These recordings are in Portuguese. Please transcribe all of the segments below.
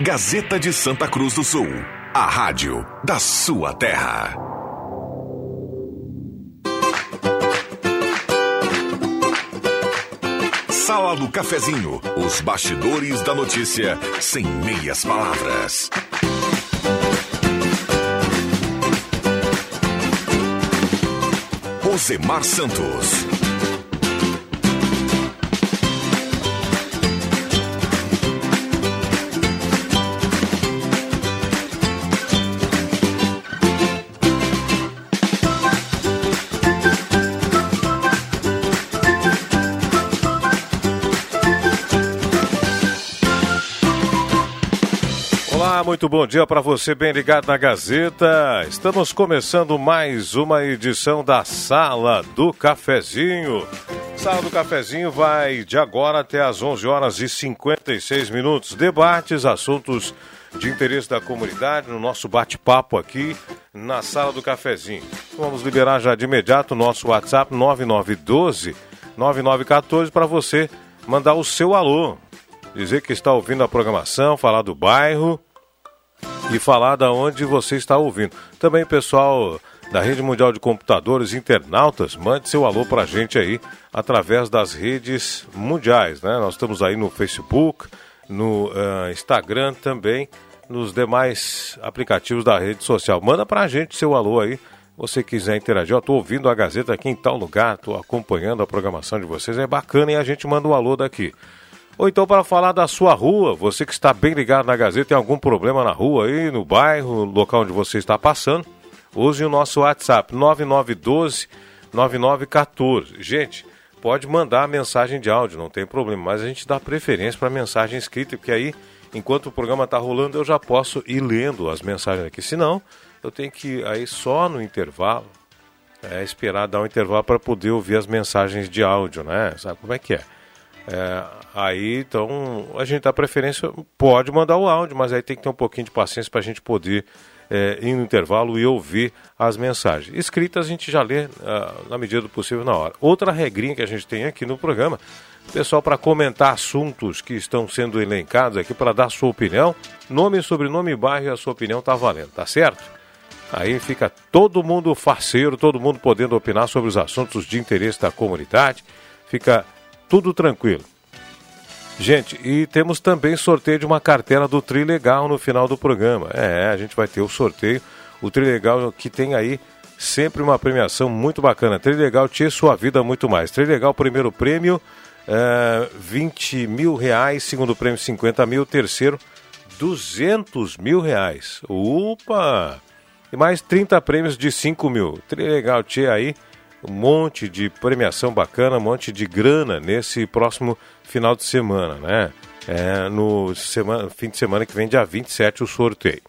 Gazeta de Santa Cruz do Sul, a rádio da sua terra. Sala do Cafezinho, os bastidores da notícia sem meias palavras. Rosemar Santos. Muito bom dia para você, bem ligado na Gazeta. Estamos começando mais uma edição da Sala do Cafezinho. Sala do Cafezinho vai de agora até às 11 horas e 56 minutos. Debates, assuntos de interesse da comunidade no nosso bate-papo aqui na Sala do Cafezinho. Vamos liberar já de imediato o nosso WhatsApp 9912 9914 para você mandar o seu alô dizer que está ouvindo a programação, falar do bairro e falar da onde você está ouvindo. Também, pessoal da Rede Mundial de Computadores, internautas, mande seu alô para a gente aí através das redes mundiais, né? Nós estamos aí no Facebook, no uh, Instagram também, nos demais aplicativos da rede social. Manda para a gente seu alô aí, você quiser interagir. Eu estou ouvindo a Gazeta aqui em tal lugar, estou acompanhando a programação de vocês, é bacana e a gente manda um alô daqui. Ou então para falar da sua rua, você que está bem ligado na Gazeta, tem algum problema na rua aí, no bairro, no local onde você está passando, use o nosso WhatsApp 9912 9914. Gente, pode mandar mensagem de áudio, não tem problema, mas a gente dá preferência para mensagem escrita, porque aí, enquanto o programa está rolando, eu já posso ir lendo as mensagens aqui. Senão, eu tenho que aí só no intervalo, é, esperar dar um intervalo para poder ouvir as mensagens de áudio, né? Sabe como é que é? É, aí, então, a gente dá preferência, pode mandar o áudio, mas aí tem que ter um pouquinho de paciência para a gente poder é, ir no intervalo e ouvir as mensagens. Escritas a gente já lê uh, na medida do possível na hora. Outra regrinha que a gente tem aqui no programa, pessoal, para comentar assuntos que estão sendo elencados aqui, para dar sua opinião, nome, sobrenome, bairro e a sua opinião tá valendo, tá certo? Aí fica todo mundo faceiro, todo mundo podendo opinar sobre os assuntos de interesse da comunidade. Fica tudo tranquilo. Gente, e temos também sorteio de uma cartela do Trilegal no final do programa. É, a gente vai ter o sorteio, o Trilegal que tem aí sempre uma premiação muito bacana. Trilegal tinha sua vida muito mais. Trilegal, primeiro prêmio, é, 20 mil reais, segundo prêmio 50 mil, terceiro 200 mil reais. Opa! E mais 30 prêmios de 5 mil. Trilegal tinha aí um monte de premiação bacana, um monte de grana nesse próximo final de semana, né? É, no semana, fim de semana que vem, dia 27, o sorteio.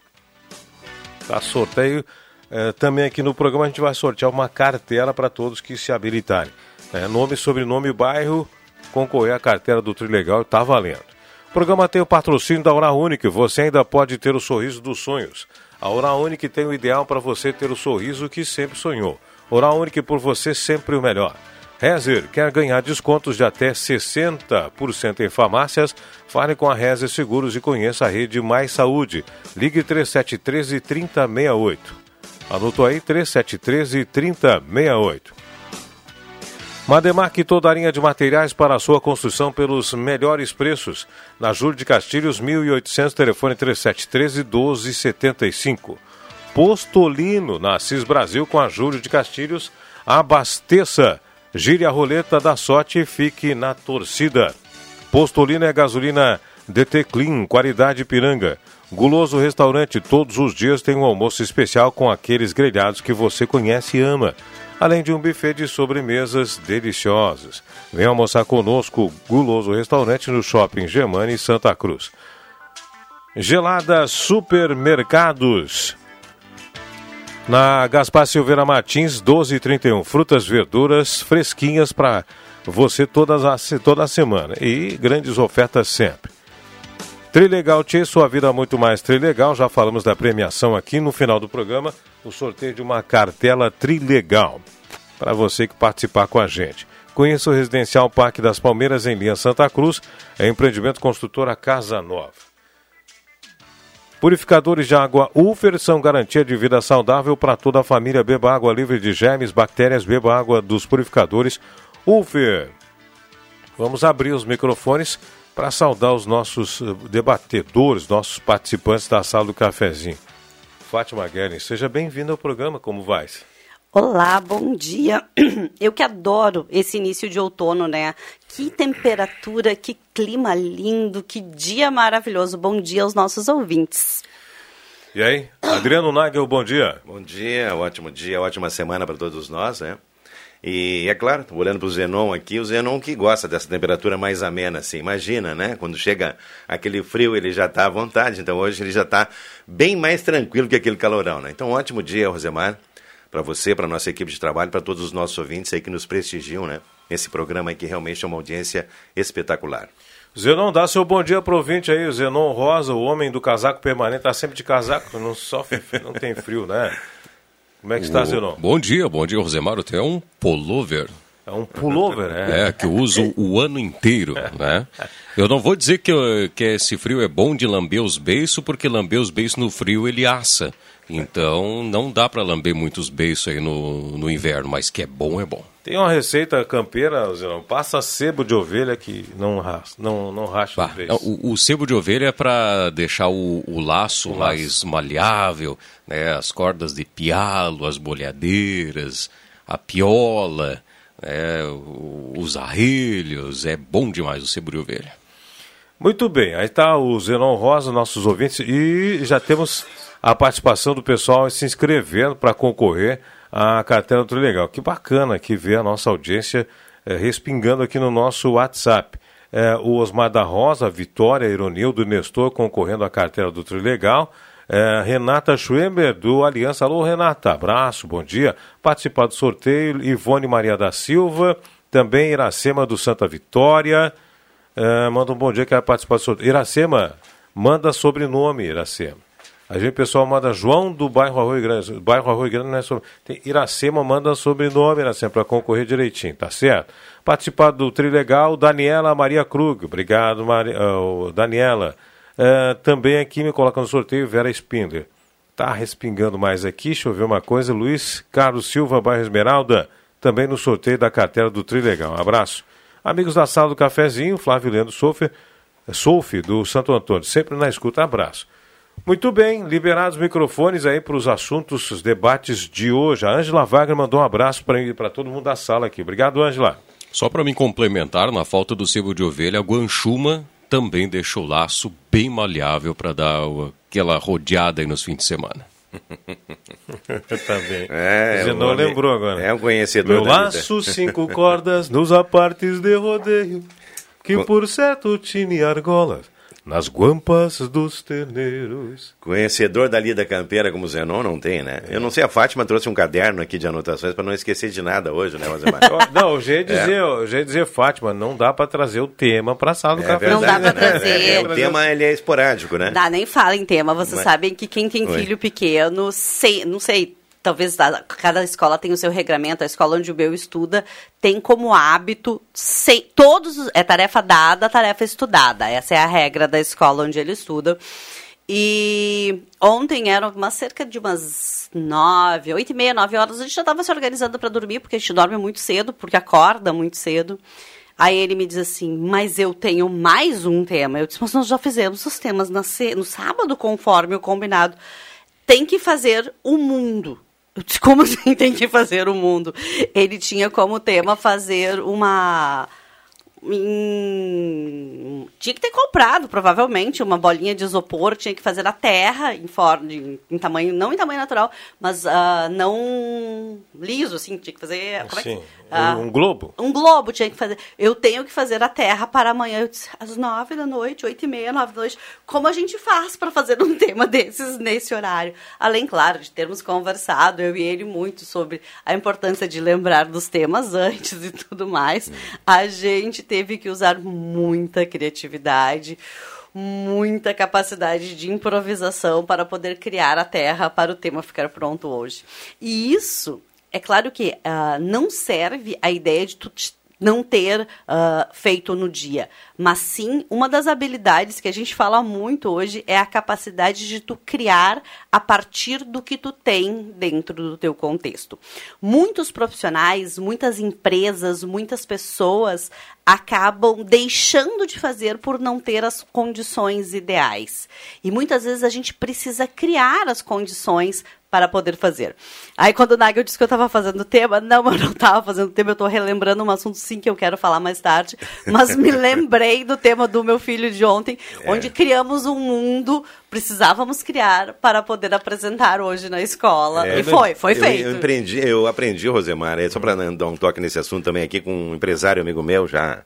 Tá, sorteio é, também aqui no programa a gente vai sortear uma cartela para todos que se habilitarem. É, nome, sobrenome e bairro, concorrer à cartela do Trilegal está valendo. O programa tem o patrocínio da Hora Única, você ainda pode ter o sorriso dos sonhos. A Hora Única tem o ideal para você ter o sorriso que sempre sonhou. Oral Única por você sempre o melhor. Rezer quer ganhar descontos de até 60% em farmácias? Fale com a Rezer Seguros e conheça a rede Mais Saúde. Ligue 3713 3068. Anotou aí 3713 3068. Mademarque toda a linha de materiais para a sua construção pelos melhores preços. Na Júlio de Castilhos, 1800, telefone 3713 1275. Postolino, na Cis Brasil, com a Júlio de Castilhos. Abasteça, gire a roleta da sorte e fique na torcida. Postolino é gasolina DT Clean, qualidade piranga. Guloso Restaurante, todos os dias tem um almoço especial com aqueles grelhados que você conhece e ama. Além de um buffet de sobremesas deliciosas. Venha almoçar conosco, Guloso Restaurante, no Shopping Germani, Santa Cruz. Gelada Supermercados. Na Gaspar Silveira Martins, 12,31. Frutas, verduras fresquinhas para você todas a, toda a semana. E grandes ofertas sempre. Trilegal Tchê, sua vida muito mais Trilegal. Já falamos da premiação aqui no final do programa. O sorteio de uma cartela Trilegal. Para você que participar com a gente. Conheça o Residencial Parque das Palmeiras em linha Santa Cruz. É empreendimento construtora Casa Nova. Purificadores de água Ufer são garantia de vida saudável para toda a família. Beba água livre de germes, bactérias, beba água dos purificadores Ufer. Vamos abrir os microfones para saudar os nossos eh, debatedores, nossos participantes da sala do cafezinho. Fátima Guerin, seja bem-vinda ao programa, como vai? Olá, bom dia. Eu que adoro esse início de outono, né? Que temperatura, que clima lindo, que dia maravilhoso. Bom dia aos nossos ouvintes. E aí, Adriano Nagel, bom dia. Bom dia, ótimo dia, ótima semana para todos nós, né? E é claro, olhando para o Zenon aqui, o Zenon que gosta dessa temperatura mais amena, assim. Imagina, né? Quando chega aquele frio, ele já está à vontade. Então hoje ele já está bem mais tranquilo que aquele calorão, né? Então, ótimo dia, Rosemar, para você, para nossa equipe de trabalho, para todos os nossos ouvintes aí que nos prestigiam, né? Esse programa aí que realmente é uma audiência espetacular. Zenon, dá seu bom dia pro ouvinte aí, o Zenon Rosa, o homem do casaco permanente, tá sempre de casaco, não sofre, não tem frio, né? Como é que está, Zenon? Bom dia, bom dia, Rosemar. Tem um pullover. É um pullover, é? É, que eu uso o ano inteiro, né? Eu não vou dizer que, que esse frio é bom de lamber os beiços, porque lamber os beiços no frio ele assa. Então não dá para lamber muitos beiços aí no, no inverno, mas que é bom, é bom. Tem uma receita campeira, Zenão, passa sebo de ovelha que não racha, não, não racha bah, o, o, sebo de ovelha é para deixar o, o laço o mais laço. maleável, né? as cordas de pialo, as bolhadeiras, a piola, né? os arrelhos, é bom demais o sebo de ovelha. Muito bem, aí está o Zenon Rosa, nossos ouvintes, e já temos a participação do pessoal se inscrevendo para concorrer à cartela do Trilegal. Que bacana que ver a nossa audiência é, respingando aqui no nosso WhatsApp. É, o Osmar da Rosa, Vitória, Ironildo Nestor concorrendo à cartela do Trilegal. É, Renata Schwember, do Aliança. Alô, Renata, abraço, bom dia. Participar do sorteio, Ivone Maria da Silva, também Iracema do Santa Vitória. É, manda um bom dia que vai participar do sorteio. Iracema, manda sobrenome, Iracema. A gente, pessoal, manda João do bairro Arroio Grande. Bairro Arroio Grande não é sobre. Tem Iracema manda sobrenome, Iracema, para concorrer direitinho, tá certo? Participar do Trilegal, Daniela Maria Krug. Obrigado, Maria, uh, Daniela. Uh, também aqui me coloca no sorteio Vera Spindler. Tá respingando mais aqui, deixa eu ver uma coisa. Luiz Carlos Silva, bairro Esmeralda. Também no sorteio da cartela do Trilegal. Um abraço. Amigos da sala do cafezinho, Flávio Leandro Sofer, Sofi, do Santo Antônio. Sempre na escuta. Abraço. Muito bem, liberados os microfones aí para os assuntos, os debates de hoje. A Ângela Wagner mandou um abraço para todo mundo da sala aqui. Obrigado, Ângela. Só para me complementar, na falta do sebo de ovelha, a Guanchuma também deixou o laço bem maleável para dar aquela rodeada aí nos fins de semana. tá bem. É, Você não lembrou agora. É um conhecedor. Meu laço, vida. cinco cordas, nos apartes de rodeio, que por certo tinha argolas nas guampas dos terneiros. Conhecedor da lida campeira como Zenon não tem, né? Eu não sei, a Fátima trouxe um caderno aqui de anotações para não esquecer de nada hoje, né, Rosemar? não, eu já ia dizer, é. eu já ia dizer, Fátima, não dá para trazer o tema para a sala do é café. Verdade, não dá para né? trazer. É, o tema ele é esporádico, né? Dá, nem fala em tema. Vocês Mas... sabem que quem tem Oi. filho pequeno, sei, não sei, talvez cada escola tem o seu regramento, a escola onde o meu estuda tem como hábito, sem, todos, é tarefa dada, tarefa estudada. Essa é a regra da escola onde ele estuda. E ontem era uma cerca de umas nove, oito e meia, nove horas, a gente já estava se organizando para dormir, porque a gente dorme muito cedo, porque acorda muito cedo. Aí ele me diz assim, mas eu tenho mais um tema. Eu disse, mas nós já fizemos os temas no sábado, conforme o combinado. Tem que fazer o mundo. Como você entende fazer o mundo? Ele tinha como tema fazer uma em... tinha que ter comprado, provavelmente, uma bolinha de isopor, tinha que fazer na terra, em, forma, em, tamanho, não em tamanho natural, mas uh, não liso, assim, tinha que fazer. Como Sim. É que, uh, um globo? Um globo tinha que fazer. Eu tenho que fazer a terra para amanhã, eu disse, às nove da noite, oito e meia, nove da noite. Como a gente faz para fazer um tema desses nesse horário? Além, claro, de termos conversado, eu e ele, muito sobre a importância de lembrar dos temas antes e tudo mais, a gente teve que usar muita criatividade, muita capacidade de improvisação para poder criar a Terra para o tema ficar pronto hoje. E isso, é claro que uh, não serve a ideia de tu não ter uh, feito no dia. Mas sim, uma das habilidades que a gente fala muito hoje é a capacidade de tu criar a partir do que tu tem dentro do teu contexto. Muitos profissionais, muitas empresas, muitas pessoas acabam deixando de fazer por não ter as condições ideais. E muitas vezes a gente precisa criar as condições para poder fazer. Aí quando o Nagel disse que eu estava fazendo o tema, não, eu não estava fazendo o tema, eu estou relembrando um assunto sim que eu quero falar mais tarde, mas me lembrei do tema do meu filho de ontem, é. onde criamos um mundo, precisávamos criar para poder apresentar hoje na escola. É, e foi, foi eu, feito. Eu, aprendi, eu aprendi, Rosemar, só para dar um toque nesse assunto também aqui com um empresário amigo meu já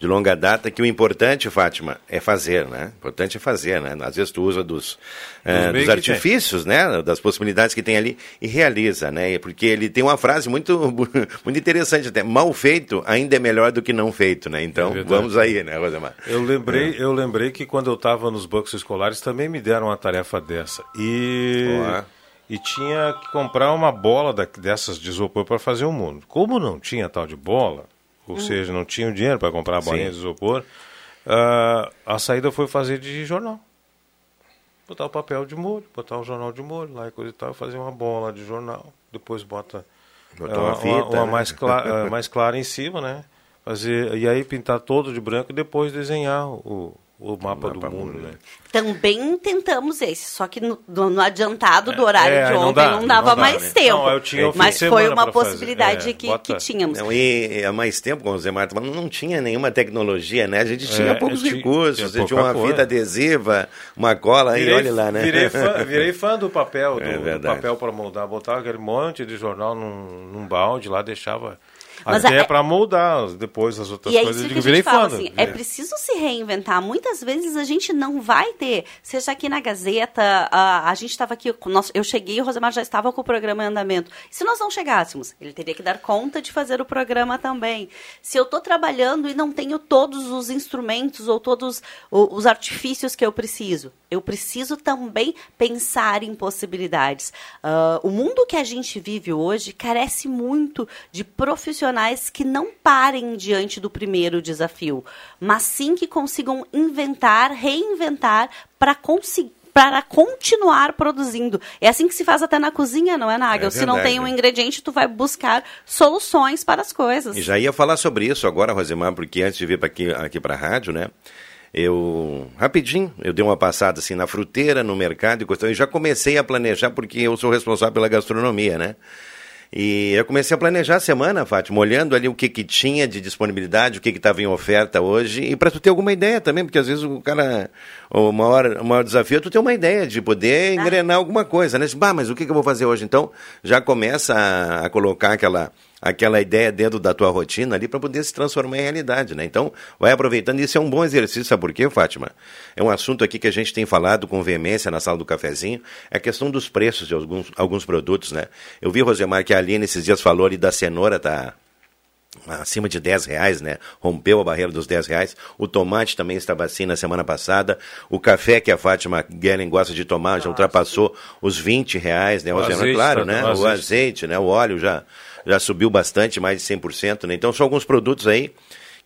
de longa data que o importante, Fátima, é fazer, né? O importante é fazer, né? Às vezes tu usa dos, uh, dos artifícios, né? Das possibilidades que tem ali e realiza, né? Porque ele tem uma frase muito, muito interessante até. Mal feito ainda é melhor do que não feito, né? Então, é vamos aí, né, Rosemar? Eu lembrei, é. eu lembrei que quando eu estava nos bancos escolares também me deram uma tarefa dessa. E... e tinha que comprar uma bola da, dessas de isopor para fazer o mundo. Como não tinha tal de bola, ou hum. seja, não tinham dinheiro para comprar a bolinha de isopor, uh, a saída foi fazer de jornal. Botar o papel de molho, botar o jornal de molho lá e coisa e tal, fazer uma bola de jornal. Depois bota uh, uma, fita, uma, uma né? mais, clara, uh, mais clara em cima, né? Fazer, e aí pintar todo de branco e depois desenhar o, o mapa, o mapa do mundo, né? Também tentamos esse, só que no, no adiantado do horário é, de ontem não, dá, não dava não dá, mais né? tempo. Não, mas foi uma possibilidade é, que, que, tínhamos. e há mais tempo, como o Zé Marta não tinha nenhuma tecnologia, né? A gente tinha é, poucos recursos, tinha, tinha uma coisa. fita adesiva, uma cola, virei, e olha lá, né? Virei fã, virei fã do papel, do, é do papel para moldar, botava aquele monte de jornal num, num balde lá, deixava mas Até é, para moldar depois as outras e é coisas. Isso que a gente fala, assim, é. é preciso se reinventar. Muitas vezes a gente não vai ter, seja aqui na Gazeta, a, a gente estava aqui, nós, eu cheguei e o Rosemar já estava com o programa em andamento. E se nós não chegássemos, ele teria que dar conta de fazer o programa também. Se eu estou trabalhando e não tenho todos os instrumentos ou todos os artifícios que eu preciso, eu preciso também pensar em possibilidades. Uh, o mundo que a gente vive hoje carece muito de profissionais que não parem diante do primeiro desafio, mas sim que consigam inventar, reinventar para conseguir para continuar produzindo. É assim que se faz até na cozinha, não é, Nagel? É se não tem um ingrediente, tu vai buscar soluções para as coisas. E já ia falar sobre isso agora, Rosemar, porque antes de vir para aqui, aqui para a rádio, né? eu rapidinho eu dei uma passada assim na fruteira no mercado e questão e já comecei a planejar porque eu sou responsável pela gastronomia né e eu comecei a planejar a semana, Fátima, olhando ali o que, que tinha de disponibilidade, o que estava em oferta hoje, e para tu ter alguma ideia também, porque às vezes o cara, o maior, o maior desafio é tu ter uma ideia de poder ah. engrenar alguma coisa, né? Bah, mas o que, que eu vou fazer hoje? Então, já começa a, a colocar aquela aquela ideia dentro da tua rotina ali para poder se transformar em realidade, né? Então, vai aproveitando. Isso é um bom exercício, sabe por quê, Fátima? É um assunto aqui que a gente tem falado com veemência na sala do cafezinho, é a questão dos preços de alguns, alguns produtos, né? Eu vi, Rosemar, que a Aline esses dias falou ali da cenoura, tá acima de 10 reais, né? Rompeu a barreira dos 10 reais. O tomate também estava assim na semana passada. O café que a Fátima Guellen gosta de tomar já ultrapassou os 20 reais, né? O azeite, claro, né? O azeite. o azeite, né? O óleo já já subiu bastante, mais de 100%. Né? Então, são alguns produtos aí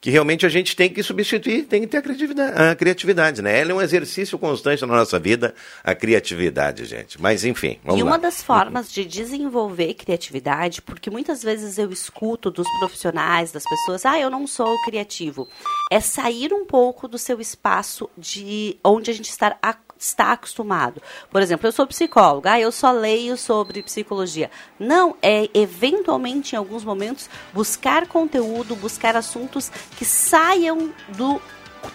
que realmente a gente tem que substituir, tem que ter a criatividade, a criatividade, né? Ela é um exercício constante na nossa vida, a criatividade, gente. Mas enfim, vamos E uma lá. das formas de desenvolver criatividade, porque muitas vezes eu escuto dos profissionais, das pessoas, ah, eu não sou criativo, é sair um pouco do seu espaço de onde a gente está está acostumado. Por exemplo, eu sou psicóloga, ah, eu só leio sobre psicologia. Não, é eventualmente, em alguns momentos, buscar conteúdo, buscar assuntos que saiam do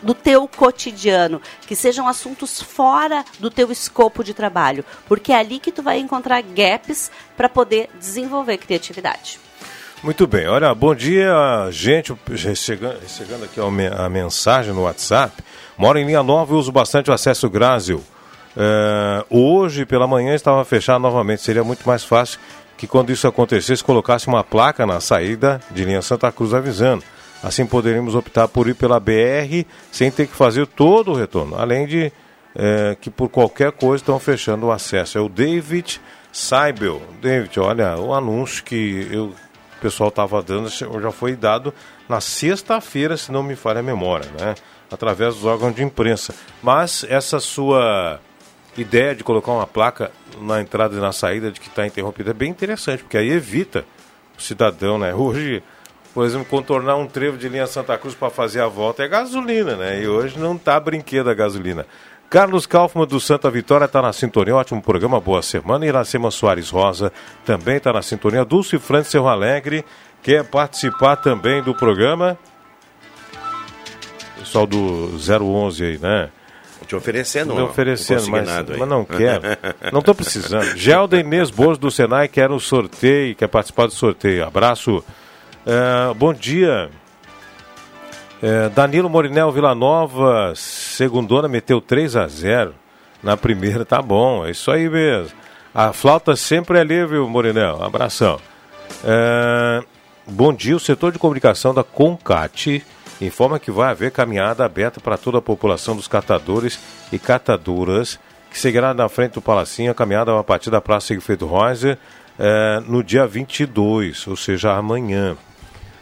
do teu cotidiano, que sejam assuntos fora do teu escopo de trabalho, porque é ali que tu vai encontrar gaps para poder desenvolver criatividade. Muito bem, olha, bom dia, gente, chegando, chegando aqui a mensagem no WhatsApp. Moro em linha nova e uso bastante o acesso Grásil. É, hoje, pela manhã, estava fechado novamente. Seria muito mais fácil que, quando isso acontecesse, colocasse uma placa na saída de linha Santa Cruz avisando. Assim poderíamos optar por ir pela BR sem ter que fazer todo o retorno. Além de é, que, por qualquer coisa, estão fechando o acesso. É o David Saibel. David, olha, o anúncio que eu, o pessoal estava dando já foi dado na sexta-feira, se não me falha a memória, né? Através dos órgãos de imprensa. Mas essa sua ideia de colocar uma placa na entrada e na saída de que está interrompida é bem interessante, porque aí evita o cidadão, né? Hoje, por exemplo, contornar um trevo de linha Santa Cruz para fazer a volta é gasolina, né? E hoje não tá brinquedo a gasolina. Carlos Kaufmann do Santa Vitória está na sintonia, ótimo programa, boa semana. Iracema Soares Rosa também está na sintonia. Dulce França Cerro Alegre quer participar também do programa. Pessoal do 011 aí, né? Te oferecendo, Me oferecendo, não mas, mas, não quero. não estou precisando. Gelda Inês Boas do Senai quer um sorteio, quer participar do sorteio. Abraço. É, bom dia. É, Danilo Morinel Villanova, segundona, meteu 3 a 0 na primeira, tá bom, é isso aí mesmo. A flauta sempre é livre, Morinel. Abração. É, bom dia, o setor de comunicação da Concate informa que vai haver caminhada aberta para toda a população dos catadores e catadoras, que seguirá na frente do Palacinho a caminhada a partir da Praça Sigfrido Reuser é, no dia 22, ou seja, amanhã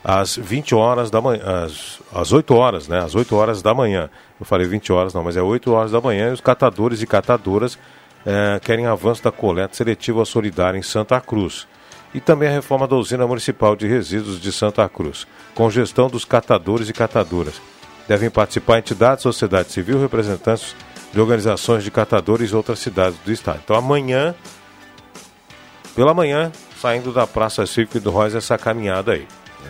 às 20 horas da manhã, às, às 8 horas, né? Às 8 horas da manhã. Eu falei 20 horas, não, mas é 8 horas da manhã e os catadores e catadoras é, querem avanço da coleta seletiva solidária em Santa Cruz. E também a reforma da usina municipal de resíduos de Santa Cruz, com gestão dos catadores e catadoras. Devem participar entidades, sociedade civil, representantes de organizações de catadores e outras cidades do estado. Então amanhã, pela manhã, saindo da Praça Cívica do Rosa, essa caminhada aí.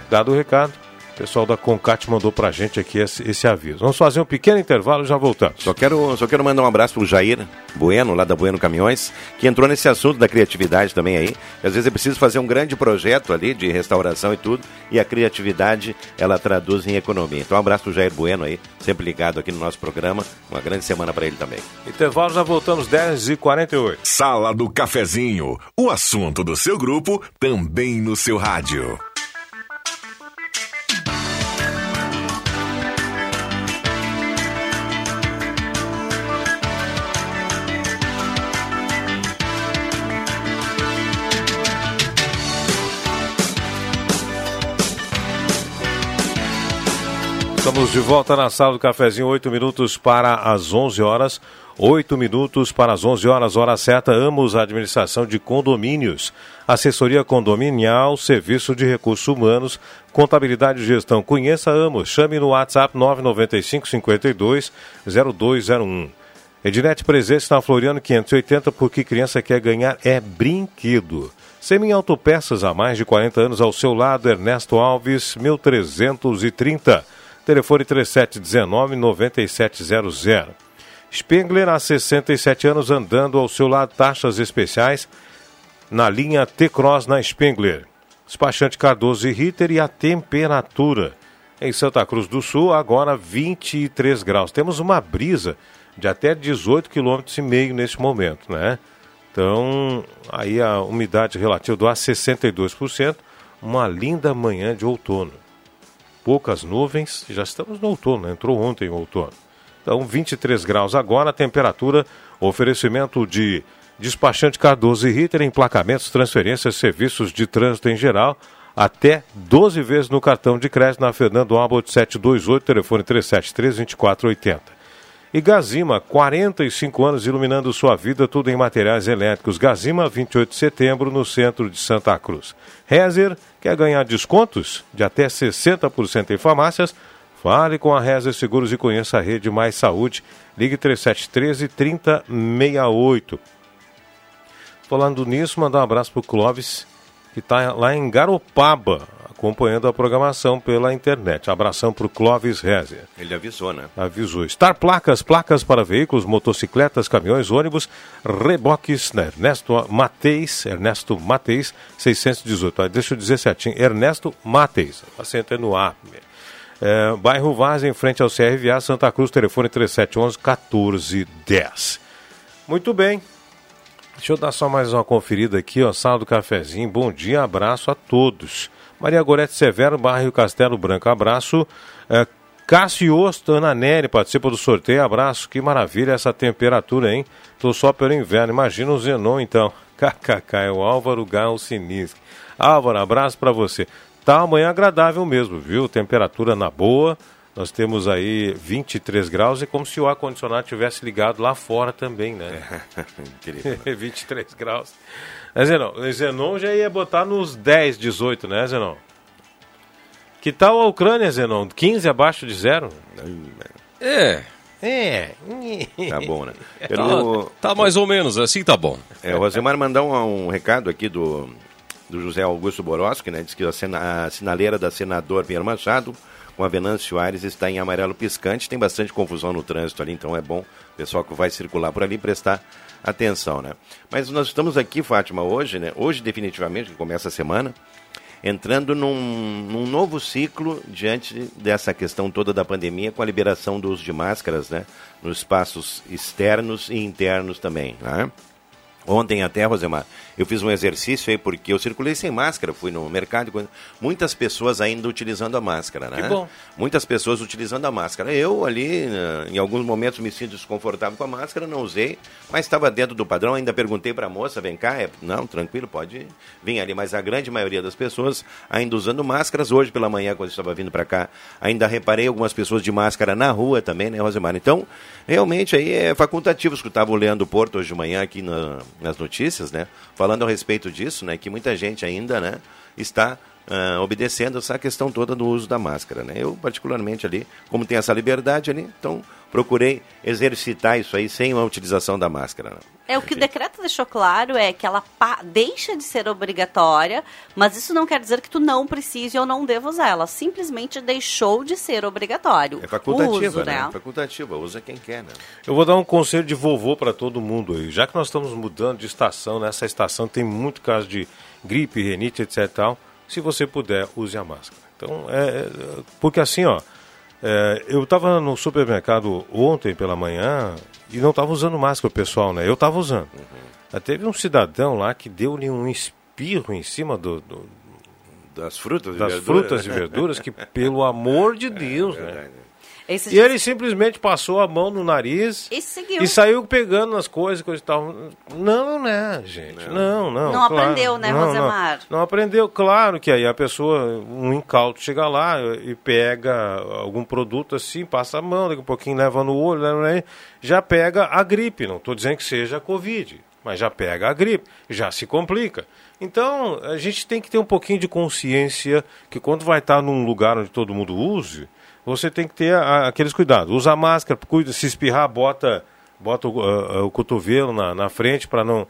Dado o recado, o pessoal da Concat mandou pra gente aqui esse, esse, aviso. Vamos fazer um pequeno intervalo e já voltamos. Só quero, só quero mandar um abraço pro Jair Bueno, lá da Bueno Caminhões, que entrou nesse assunto da criatividade também aí. Às vezes é preciso fazer um grande projeto ali de restauração e tudo, e a criatividade ela traduz em economia. Então um abraço pro Jair Bueno aí, sempre ligado aqui no nosso programa. Uma grande semana para ele também. Intervalo, já voltamos 10h48. Sala do Cafezinho, o assunto do seu grupo também no seu rádio. Estamos de volta na sala do cafezinho, 8 minutos para as 11 horas. 8 minutos para as 11 horas, hora certa. Amos Administração de Condomínios, Assessoria Condominial, Serviço de Recursos Humanos, Contabilidade e Gestão. Conheça Amos. Chame no WhatsApp 995 52 0201. Ednet Presente na Floriano 580, porque criança quer ganhar é brinquedo. Semi Autopeças há mais de 40 anos ao seu lado, Ernesto Alves, 1330. Telefone 3719-9700. Spengler, há 67 anos, andando ao seu lado, taxas especiais na linha T-Cross na Spengler. Despachante Cardoso e Ritter e a temperatura. Em Santa Cruz do Sul, agora 23 graus. Temos uma brisa de até 18 km e meio neste momento, né? Então, aí a umidade relativa do ar 62%, uma linda manhã de outono poucas nuvens, já estamos no outono, né? entrou ontem o outono. Então, 23 graus agora, temperatura, oferecimento de despachante Cardoso e Ritter, emplacamentos, transferências, serviços de trânsito em geral, até 12 vezes no cartão de crédito na Fernando Abbott 728, telefone 373-2480. E Gazima, 45 anos iluminando sua vida, tudo em materiais elétricos. Gazima, 28 de setembro, no centro de Santa Cruz. Rezer, Quer ganhar descontos de até 60% em farmácias? Fale com a Reza Seguros e conheça a rede Mais Saúde. Ligue 3713 3068. Falando nisso, mandar um abraço para o Clóvis, que está lá em Garopaba, acompanhando a programação pela internet. Abração para o Clóvis Rezer. Ele avisou, né? Avisou. Star Placas, placas para veículos, motocicletas, caminhões, ônibus, reboques, né? Ernesto Mateis, Ernesto Mateis, 618. Deixa eu dizer certinho, Ernesto Mateis. Acento é no A. É, bairro Vaz, em frente ao CRVA, Santa Cruz, telefone 3711-1410. Muito bem. Deixa eu dar só mais uma conferida aqui, ó, sala do cafezinho. Bom dia, abraço a todos. Maria Gorete Severo, bairro Castelo Branco, abraço. É, Cássio Ana Neri participa do sorteio, abraço. Que maravilha essa temperatura, hein? Tô só pelo inverno, imagina o Zenon então. KKK, é o Álvaro Gal Sinisque. Álvaro, abraço para você. tá amanhã agradável mesmo, viu? Temperatura na boa. Nós temos aí 23 graus e como se o ar-condicionado tivesse ligado lá fora também, né? Incrível. 23 graus. É, Zenon, Zenon já ia botar nos 10, 18, né, Zenon? Que tal a Ucrânia, Zenon? 15 abaixo de zero? É. É. Tá bom, né? Pelo... Tá, tá, mais ou menos, assim tá bom. É, o Rosemar mandou um, um recado aqui do, do José Augusto Boroski, né? Diz que a, sena, a sinaleira da senador Pierre Machado com a Venâncio Aires está em amarelo piscante. Tem bastante confusão no trânsito ali, então é bom o pessoal que vai circular por ali prestar atenção, né? Mas nós estamos aqui, Fátima, hoje, né? Hoje, definitivamente, que começa a semana, entrando num, num, novo ciclo diante dessa questão toda da pandemia, com a liberação do uso de máscaras, né? Nos espaços externos e internos também, né? Ontem até, Rosemar, eu fiz um exercício aí porque eu circulei sem máscara, fui no mercado, muitas pessoas ainda utilizando a máscara, né? Que bom. Muitas pessoas utilizando a máscara. Eu ali, né, em alguns momentos me sinto desconfortável com a máscara, não usei, mas estava dentro do padrão, ainda perguntei para a moça, vem cá, é, não, tranquilo, pode vir ali, mas a grande maioria das pessoas ainda usando máscaras. Hoje pela manhã, quando eu estava vindo para cá, ainda reparei algumas pessoas de máscara na rua também, né, Rosemar? Então, realmente aí é facultativo, escutava o Leandro Porto hoje de manhã aqui na, nas notícias, né? Falando a respeito disso, né? Que muita gente ainda, né? Está uh, obedecendo essa questão toda do uso da máscara, né? Eu, particularmente ali, como tem essa liberdade ali, então procurei exercitar isso aí sem a utilização da máscara. Né? É o que o decreto deixou claro é que ela deixa de ser obrigatória, mas isso não quer dizer que tu não precise ou não deva usar. Ela simplesmente deixou de ser obrigatório. É facultativa, uso, né? né? Facultativa, usa quem quer, né? Eu vou dar um conselho de vovô para todo mundo aí. Já que nós estamos mudando de estação, nessa estação tem muito caso de gripe, renite, etc. Tal, se você puder, use a máscara. Então, é, é porque assim, ó, é, eu estava no supermercado ontem pela manhã e não estava usando máscara o pessoal, né? Eu estava usando. Uhum. Teve um cidadão lá que deu-lhe um espirro em cima do, do das frutas, das frutas e verduras que pelo amor de é, Deus, é, né? Esse e ele simplesmente passou a mão no nariz e, e saiu pegando as coisas, coisas e tal. Não, né, gente? Não, não. Não, claro. aprendeu, né, não, Rosemar? Não, não, aprendeu. Claro que aí a pessoa, um incauto, chega lá e pega algum produto assim, passa a mão, daqui a pouquinho leva no olho, leva, já pega a gripe. Não estou dizendo que seja a Covid, mas já pega a gripe, já se complica. Então, a gente tem que ter um pouquinho de consciência que quando vai estar num lugar onde todo mundo use, você tem que ter a, aqueles cuidados. Usa máscara, cuida, se espirrar, bota, bota o, a, o cotovelo na, na frente para não.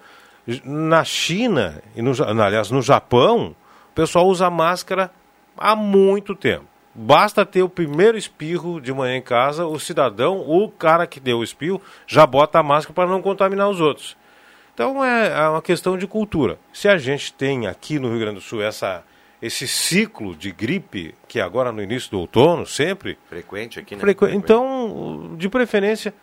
Na China, e no, aliás, no Japão, o pessoal usa máscara há muito tempo. Basta ter o primeiro espirro de manhã em casa, o cidadão, o cara que deu o espirro, já bota a máscara para não contaminar os outros. Então é, é uma questão de cultura. Se a gente tem aqui no Rio Grande do Sul essa esse ciclo de gripe, que é agora no início do outono, sempre. Frequente aqui, né? Frequ... Então, de preferência,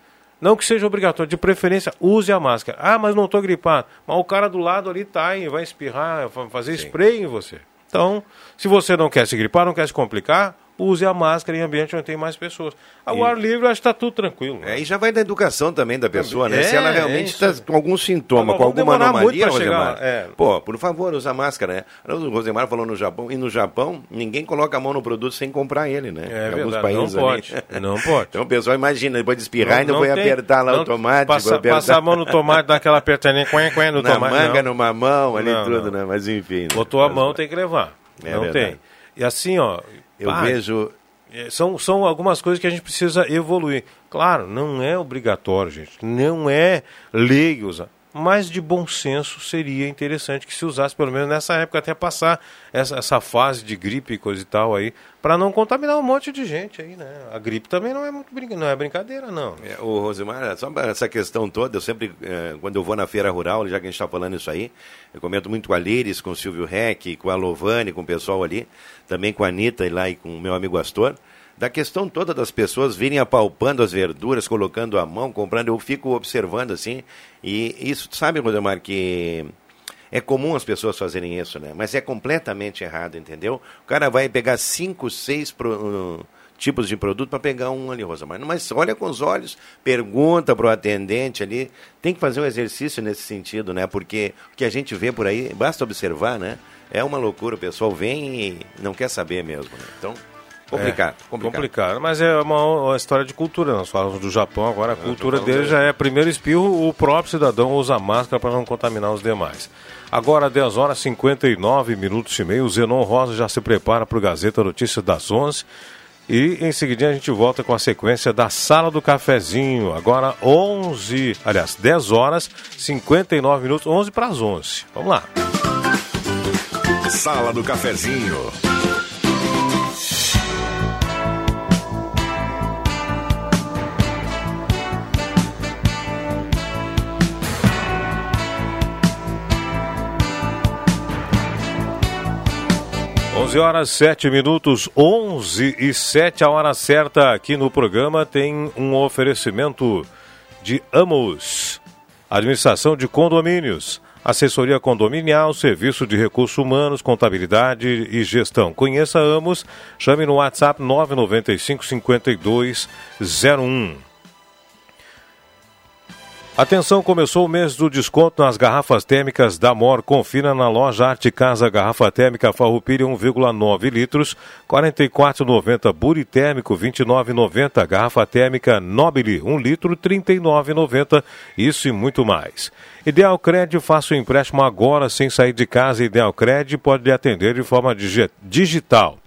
não que seja obrigatório, de preferência, use a máscara. Ah, mas não estou gripado. Mas o cara do lado ali está e vai espirrar, vai fazer Sim. spray em você. Então, se você não quer se gripar, não quer se complicar, use a máscara em ambiente onde tem mais pessoas. Ao e... ar livre, acho que está tudo tranquilo. Né? É, e já vai da educação também da pessoa, né? É, Se ela realmente está é com algum sintoma, com alguma anomalia, Rosemar, é. pô, por favor, usa máscara, né? O Rosemar falou no Japão, e no Japão, ninguém coloca a mão no produto sem comprar ele, né? É, em alguns países não pode, ali. não pode. Então o pessoal imagina, depois de espirrar, ainda foi apertar lá não, o tomate. Passa, apertar... Passar a mão no tomate, dar aquela apertadinha, quen, quen, no Na tomate. manga, no mamão, ali tudo, né? Mas enfim. Botou a mão, tem que levar. É não verdade. tem. E assim, ó... Eu vejo é, são, são algumas coisas que a gente precisa evoluir. Claro, não é obrigatório, gente. Não é lei usar. Mas de bom senso seria interessante que se usasse, pelo menos nessa época, até passar essa, essa fase de gripe e coisa e tal aí, para não contaminar um monte de gente aí, né? A gripe também não é muito não é brincadeira, não. É, o Rosimar, só essa questão toda, eu sempre, é, quando eu vou na feira rural, já que a gente está falando isso aí, eu comento muito com a Liris, com o Silvio Reck, com a Lovane, com o pessoal ali, também com a Anitta e lá e com o meu amigo Astor da questão toda das pessoas virem apalpando as verduras, colocando a mão, comprando, eu fico observando assim, e isso, sabe, Rodemar, que é comum as pessoas fazerem isso, né? Mas é completamente errado, entendeu? O cara vai pegar cinco, seis pro, uh, tipos de produto para pegar um ali, Rosamar. Mas olha com os olhos, pergunta para o atendente ali. Tem que fazer um exercício nesse sentido, né? Porque o que a gente vê por aí, basta observar, né? É uma loucura, o pessoal vem e não quer saber mesmo. Né? Então, complicado, é, complicado. complicado. Mas é uma, uma, história de cultura. Nós falamos do Japão, agora a cultura dele já é primeiro espirro, o próprio cidadão usa máscara para não contaminar os demais. Agora, 10 horas e 59 minutos e meio, o Zenon Rosa já se prepara para o Gazeta Notícias das 11. E em seguida a gente volta com a sequência da Sala do Cafezinho. Agora 11, aliás, 10 horas 59 minutos, 11 para as 11. Vamos lá. Sala do Cafezinho. 11 horas 7 minutos, 11 e 7, a hora certa aqui no programa tem um oferecimento de Amos, administração de condomínios, assessoria condominial, serviço de recursos humanos, contabilidade e gestão. Conheça Amos, chame no WhatsApp 995 5201. Atenção, começou o mês do desconto nas garrafas térmicas da MOR. Confira na loja Arte Casa Garrafa Térmica Farroupilha 1,9 litros, 44,90 Buri Térmico 29,90 Garrafa Térmica Nobile 1 litro, 39,90 Isso e muito mais. Ideal Cred, faça o empréstimo agora sem sair de casa. Ideal Cred pode lhe atender de forma digi digital.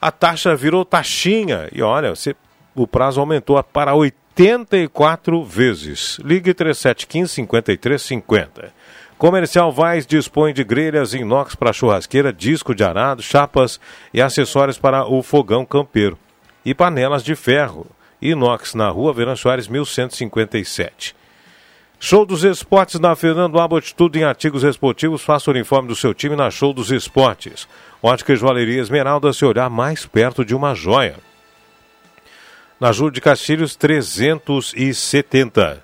A taxa virou taxinha e olha, você, o prazo aumentou para 80 84 vezes. Ligue 3715-5350. Comercial Vaz dispõe de grelhas inox para churrasqueira, disco de arado, chapas e acessórios para o fogão campeiro. E panelas de ferro. Inox na rua Verão Soares 1157. Show dos Esportes na Fernando Abbott, tudo em artigos esportivos. Faça o uniforme do seu time na Show dos Esportes. Ótica e Joalheria Esmeralda, se olhar mais perto de uma joia na Júlio de Castilhos 370.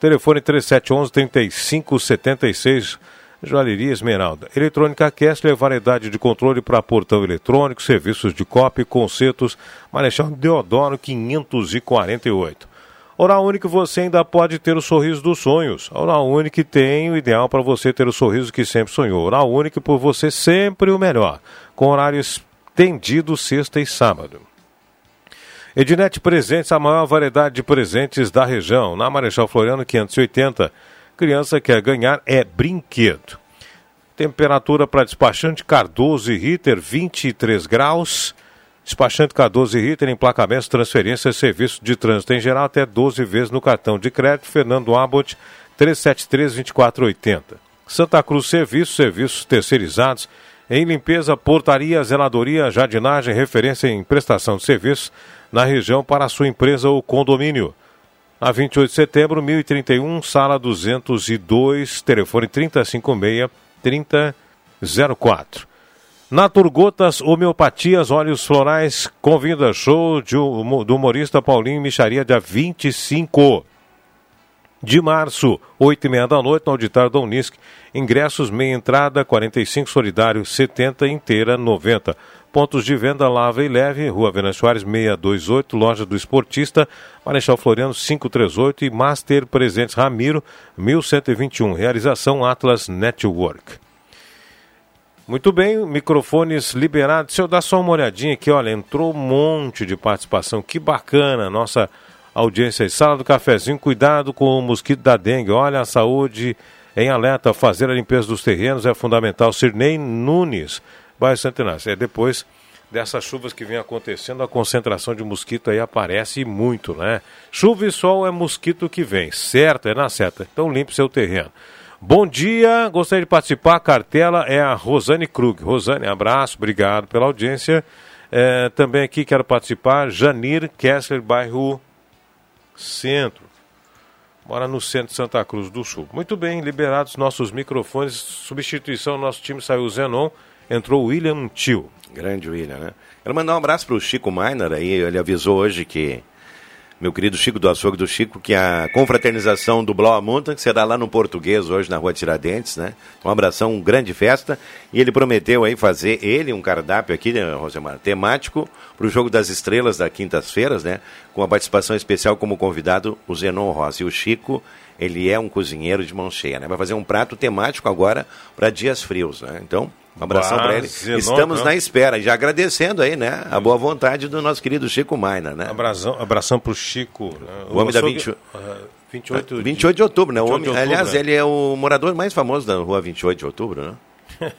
Telefone 3711-3576, Joalheria Esmeralda. Eletrônica Kessler, variedade de controle para portão eletrônico, serviços de cópia, concertos, Marechal Deodoro 548. Oral Único você ainda pode ter o sorriso dos sonhos. Oral Único tem o ideal para você ter o sorriso que sempre sonhou. Oral Único por você sempre o melhor. Com horários estendidos sexta e sábado. Ednet Presentes, a maior variedade de presentes da região. Na Marechal Floriano 580. Criança quer ganhar é brinquedo. Temperatura para despachante Cardoso e Ritter 23 graus. Despachante Cardoso e Ritter, emplacamentos, transferências, serviço de trânsito em geral até 12 vezes no cartão de crédito. Fernando Abbott 373-2480. Santa Cruz Serviços, serviços terceirizados em limpeza, portaria, zeladoria, jardinagem, referência em prestação de serviços na região para sua empresa ou condomínio. Na 28 de setembro, 1031, sala 202, telefone 356-3004. Naturgotas Homeopatias Óleos Florais convida show de, do humorista Paulinho Micharia, dia 25 de março, 8 e meia da noite, no auditório da Unisc. Ingressos meia entrada, 45 solidário, 70 inteira, 90. Pontos de venda Lava e Leve, Rua Venâncio Soares 628, Loja do Esportista, Marechal Floriano 538 e Master Presentes Ramiro 1121. Realização Atlas Network. Muito bem, microfones liberados. Deixa eu dar só uma olhadinha aqui, olha, entrou um monte de participação. Que bacana, nossa audiência aí. Sala do cafezinho, cuidado com o mosquito da dengue. Olha a saúde em alerta, fazer a limpeza dos terrenos é fundamental. Sirnei Nunes bairro Santo É depois dessas chuvas que vem acontecendo, a concentração de mosquito aí aparece muito, né? Chuva e sol é mosquito que vem, certo? É na seta. Então limpe seu terreno. Bom dia, gostaria de participar. A cartela é a Rosane Krug. Rosane, abraço, obrigado pela audiência. É, também aqui quero participar, Janir Kessler, bairro Centro. Mora no centro de Santa Cruz do Sul. Muito bem, liberados nossos microfones. Substituição, nosso time saiu o Zenon entrou o William Tio. Grande William, né? Quero mandar um abraço para o Chico Miner aí, ele avisou hoje que meu querido Chico do Açougue do Chico, que a confraternização do Blau Monta, que será lá no Português hoje na Rua Tiradentes, né? Um abração, uma grande festa. E ele prometeu aí fazer ele um cardápio aqui, né, Rosemar, temático para o Jogo das Estrelas da quintas-feiras, né? Com a participação especial como convidado o Zenon Rossi. E o Chico, ele é um cozinheiro de mão cheia, né? Vai fazer um prato temático agora para dias frios, né? Então, um abração para ele. Estamos na espera, já agradecendo aí, né, a boa vontade do nosso querido Chico Maina, né? Abração, abração para o Chico. O, o homem da 20... Uh, 28, de... 28 de outubro, né? 28 homem, outubro, aliás, né? ele é o morador mais famoso da rua 28 de outubro, né?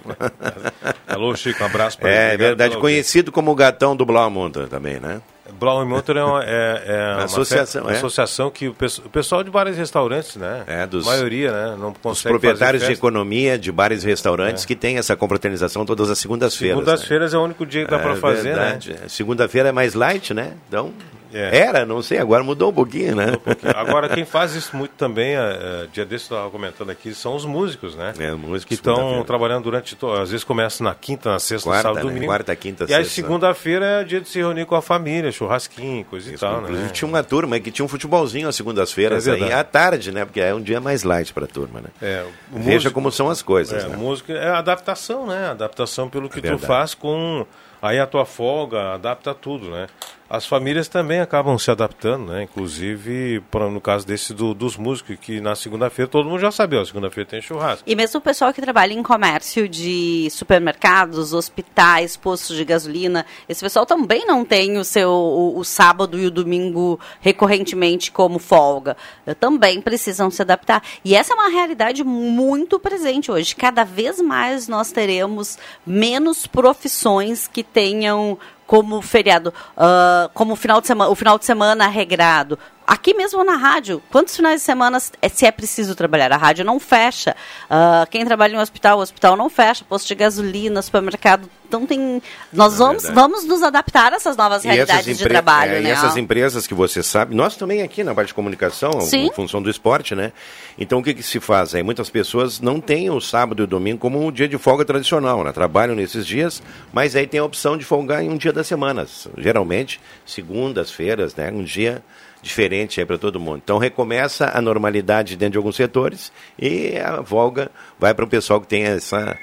Alô, Chico, um abraço para É, verdade, conhecido como o gatão do Blaumonta também, né? Blau Motor é uma, é, é uma associação, uma é? associação que o, o, pessoal de bares e restaurantes, né? É, dos, a maioria, né? Não consegue Os proprietários de economia de bares e restaurantes é. que tem essa confraternização todas as segundas-feiras. Segundas-feiras né? é o único dia que dá para é fazer, né? verdade. né? Segunda-feira é mais light, né? Então, é. Era, não sei, agora mudou um pouquinho, né? Um pouquinho. Agora, quem faz isso muito também, é, dia desse eu estava comentando aqui, são os músicos, né? É, músicos. Que estão trabalhando durante, às vezes começa na quinta, na sexta, quarta, sábado, né? domingo. Quarta, quinta, e sexta. aí segunda-feira é dia de se reunir com a família, churrasquinho, coisa isso, e tal, inclusive, né? tinha uma turma que tinha um futebolzinho às segundas-feiras é aí à tarde, né? Porque é um dia mais light para a turma, né? É, Veja músico, como são as coisas, é, né? Música é adaptação, né? Adaptação pelo que é tu faz com aí a tua folga, adapta tudo, né? As famílias também acabam se adaptando, né? Inclusive, no caso desse do, dos músicos, que na segunda-feira todo mundo já sabia, segunda-feira tem churrasco. E mesmo o pessoal que trabalha em comércio de supermercados, hospitais, postos de gasolina, esse pessoal também não tem o seu o, o sábado e o domingo recorrentemente como folga. Também precisam se adaptar. E essa é uma realidade muito presente hoje. Cada vez mais nós teremos menos profissões que tenham como feriado, uh, como final de semana, o final de semana regrado. Aqui mesmo na rádio, quantos finais de semana é, se é preciso trabalhar? A rádio não fecha. Uh, quem trabalha em um hospital, o hospital não fecha. Posto de gasolina, supermercado. Então tem. Nós é vamos, vamos nos adaptar a essas novas realidades de trabalho. É, né? E essas empresas que você sabe, nós também aqui na parte de comunicação, Sim. em função do esporte, né? Então o que, que se faz? Aí muitas pessoas não têm o sábado e o domingo como um dia de folga tradicional, né? Trabalham nesses dias, mas aí tem a opção de folgar em um dia das semanas. Geralmente, segundas-feiras, né? Um dia diferente aí para todo mundo. Então recomeça a normalidade dentro de alguns setores e a folga vai para o pessoal que tem essa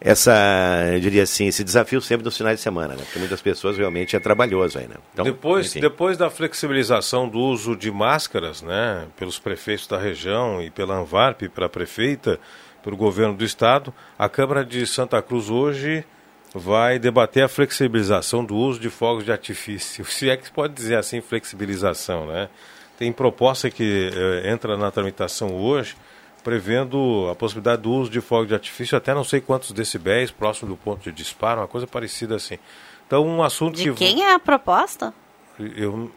essa, eu diria assim, esse desafio sempre nos finais de semana, né? Porque muitas pessoas realmente é trabalhoso aí, né? Então, depois, depois da flexibilização do uso de máscaras, né, pelos prefeitos da região e pela Anvarp, para a prefeita, pelo governo do estado, a Câmara de Santa Cruz hoje vai debater a flexibilização do uso de fogos de artifício. Se é que se pode dizer assim, flexibilização, né? Tem proposta que eh, entra na tramitação hoje, prevendo a possibilidade do uso de fogos de artifício até não sei quantos decibéis, próximo do ponto de disparo, uma coisa parecida assim. Então, um assunto de que... quem é a proposta? Eu...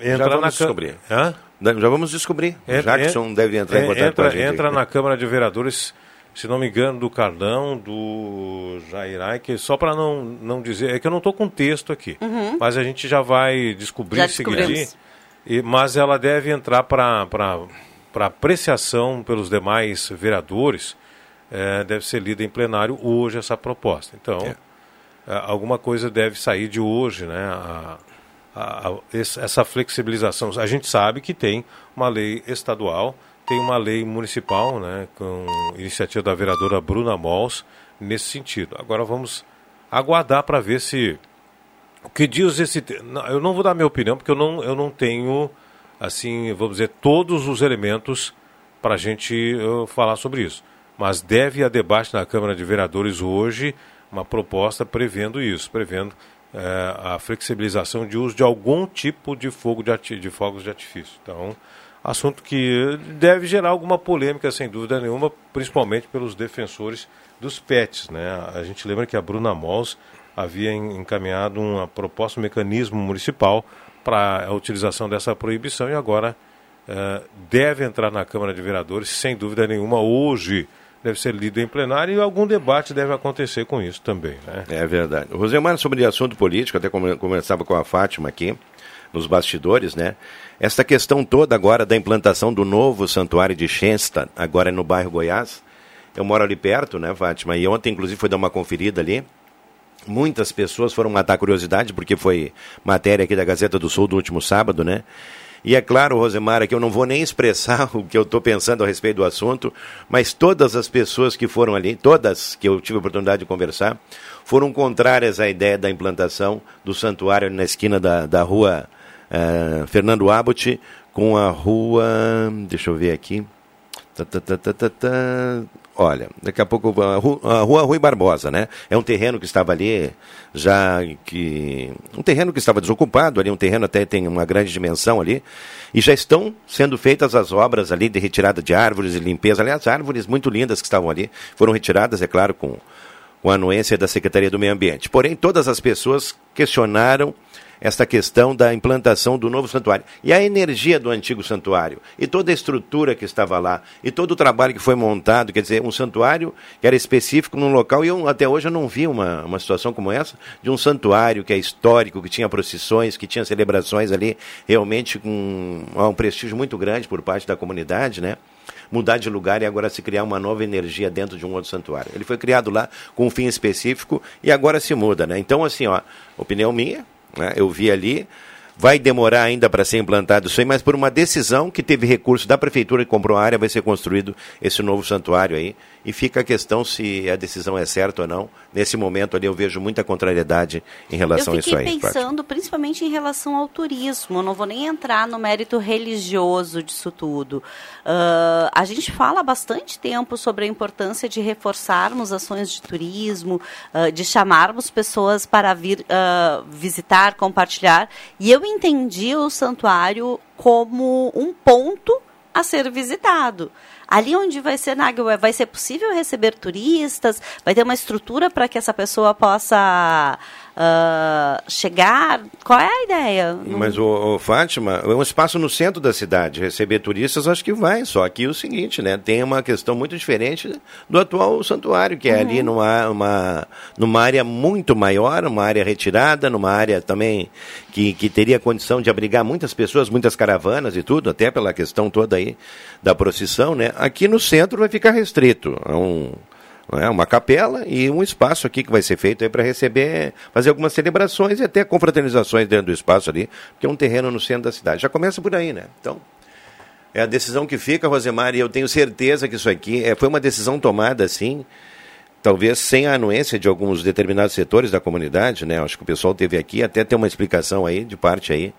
Entra Já vamos na descobrir. Hã? Já vamos descobrir. Entra, Jackson deve entrar em contato entra, com a gente. Entra na Câmara de Vereadores se não me engano, do Cardão, do Jairai, que só para não, não dizer, é que eu não estou com texto aqui, uhum. mas a gente já vai descobrir já seguidinho, e mas ela deve entrar para apreciação pelos demais vereadores, é, deve ser lida em plenário hoje essa proposta. Então, é. É, alguma coisa deve sair de hoje, né? A, a, a, essa flexibilização. A gente sabe que tem uma lei estadual tem uma lei municipal, né, com iniciativa da vereadora Bruna Mols, nesse sentido. Agora vamos aguardar para ver se o que diz esse. Eu não vou dar minha opinião porque eu não, eu não tenho, assim, vamos dizer, todos os elementos para a gente falar sobre isso. Mas deve a debate na Câmara de Vereadores hoje uma proposta prevendo isso, prevendo uh, a flexibilização de uso de algum tipo de fogo de, de fogos de artifício. Então, assunto que deve gerar alguma polêmica, sem dúvida nenhuma, principalmente pelos defensores dos pets. Né? A gente lembra que a Bruna Mols havia encaminhado uma proposta, um mecanismo municipal para a utilização dessa proibição e agora uh, deve entrar na Câmara de Vereadores, sem dúvida nenhuma, hoje deve ser lido em plenário e algum debate deve acontecer com isso também. Né? É verdade. Rosemar, sobre assunto político, até conversava com a Fátima aqui, nos bastidores, né? Esta questão toda agora da implantação do novo santuário de Shensta, agora no bairro Goiás. Eu moro ali perto, né, Fátima? E ontem, inclusive, fui dar uma conferida ali. Muitas pessoas foram matar curiosidade, porque foi matéria aqui da Gazeta do Sul do último sábado, né? E é claro, Rosemara, que eu não vou nem expressar o que eu estou pensando a respeito do assunto, mas todas as pessoas que foram ali, todas que eu tive a oportunidade de conversar, foram contrárias à ideia da implantação do santuário na esquina da, da rua uh, Fernando Abbott com a rua. Deixa eu ver aqui. Tá, tá, tá, Olha, daqui a pouco a rua, a rua Rui Barbosa, né? É um terreno que estava ali já que um terreno que estava desocupado ali, um terreno até tem uma grande dimensão ali, e já estão sendo feitas as obras ali de retirada de árvores e limpeza. Aliás, árvores muito lindas que estavam ali foram retiradas, é claro, com com a anuência da Secretaria do Meio Ambiente. Porém, todas as pessoas questionaram esta questão da implantação do novo santuário. E a energia do antigo santuário, e toda a estrutura que estava lá, e todo o trabalho que foi montado, quer dizer, um santuário que era específico num local, e eu, até hoje eu não vi uma, uma situação como essa, de um santuário que é histórico, que tinha procissões, que tinha celebrações ali, realmente com um prestígio muito grande por parte da comunidade, né? mudar de lugar e agora se criar uma nova energia dentro de um outro santuário. Ele foi criado lá com um fim específico e agora se muda, né? Então, assim, ó, opinião minha, né? eu vi ali, vai demorar ainda para ser implantado isso aí, mas por uma decisão que teve recurso da prefeitura que comprou a área, vai ser construído esse novo santuário aí. E fica a questão se a decisão é certa ou não. Nesse momento ali eu vejo muita contrariedade em relação a isso aí. Eu fiquei pensando principalmente em relação ao turismo. Eu não vou nem entrar no mérito religioso disso tudo. Uh, a gente fala há bastante tempo sobre a importância de reforçarmos ações de turismo, uh, de chamarmos pessoas para vir uh, visitar, compartilhar. E eu entendi o santuário como um ponto a ser visitado. Ali onde vai ser Nágua, vai ser possível receber turistas? Vai ter uma estrutura para que essa pessoa possa uh, chegar? Qual é a ideia? Mas, o, o, Fátima, é um espaço no centro da cidade. Receber turistas, acho que vai. Só que o seguinte, né? Tem uma questão muito diferente do atual santuário, que é uhum. ali numa, uma, numa área muito maior, uma área retirada, numa área também que, que teria condição de abrigar muitas pessoas, muitas caravanas e tudo, até pela questão toda aí da procissão, né? Aqui no centro vai ficar restrito a um é? uma capela e um espaço aqui que vai ser feito para receber, fazer algumas celebrações e até confraternizações dentro do espaço ali, porque é um terreno no centro da cidade. Já começa por aí, né? Então, é a decisão que fica, Rosemar, e eu tenho certeza que isso aqui é, foi uma decisão tomada assim, talvez sem a anuência de alguns determinados setores da comunidade, né? Acho que o pessoal teve aqui até ter uma explicação aí de parte aí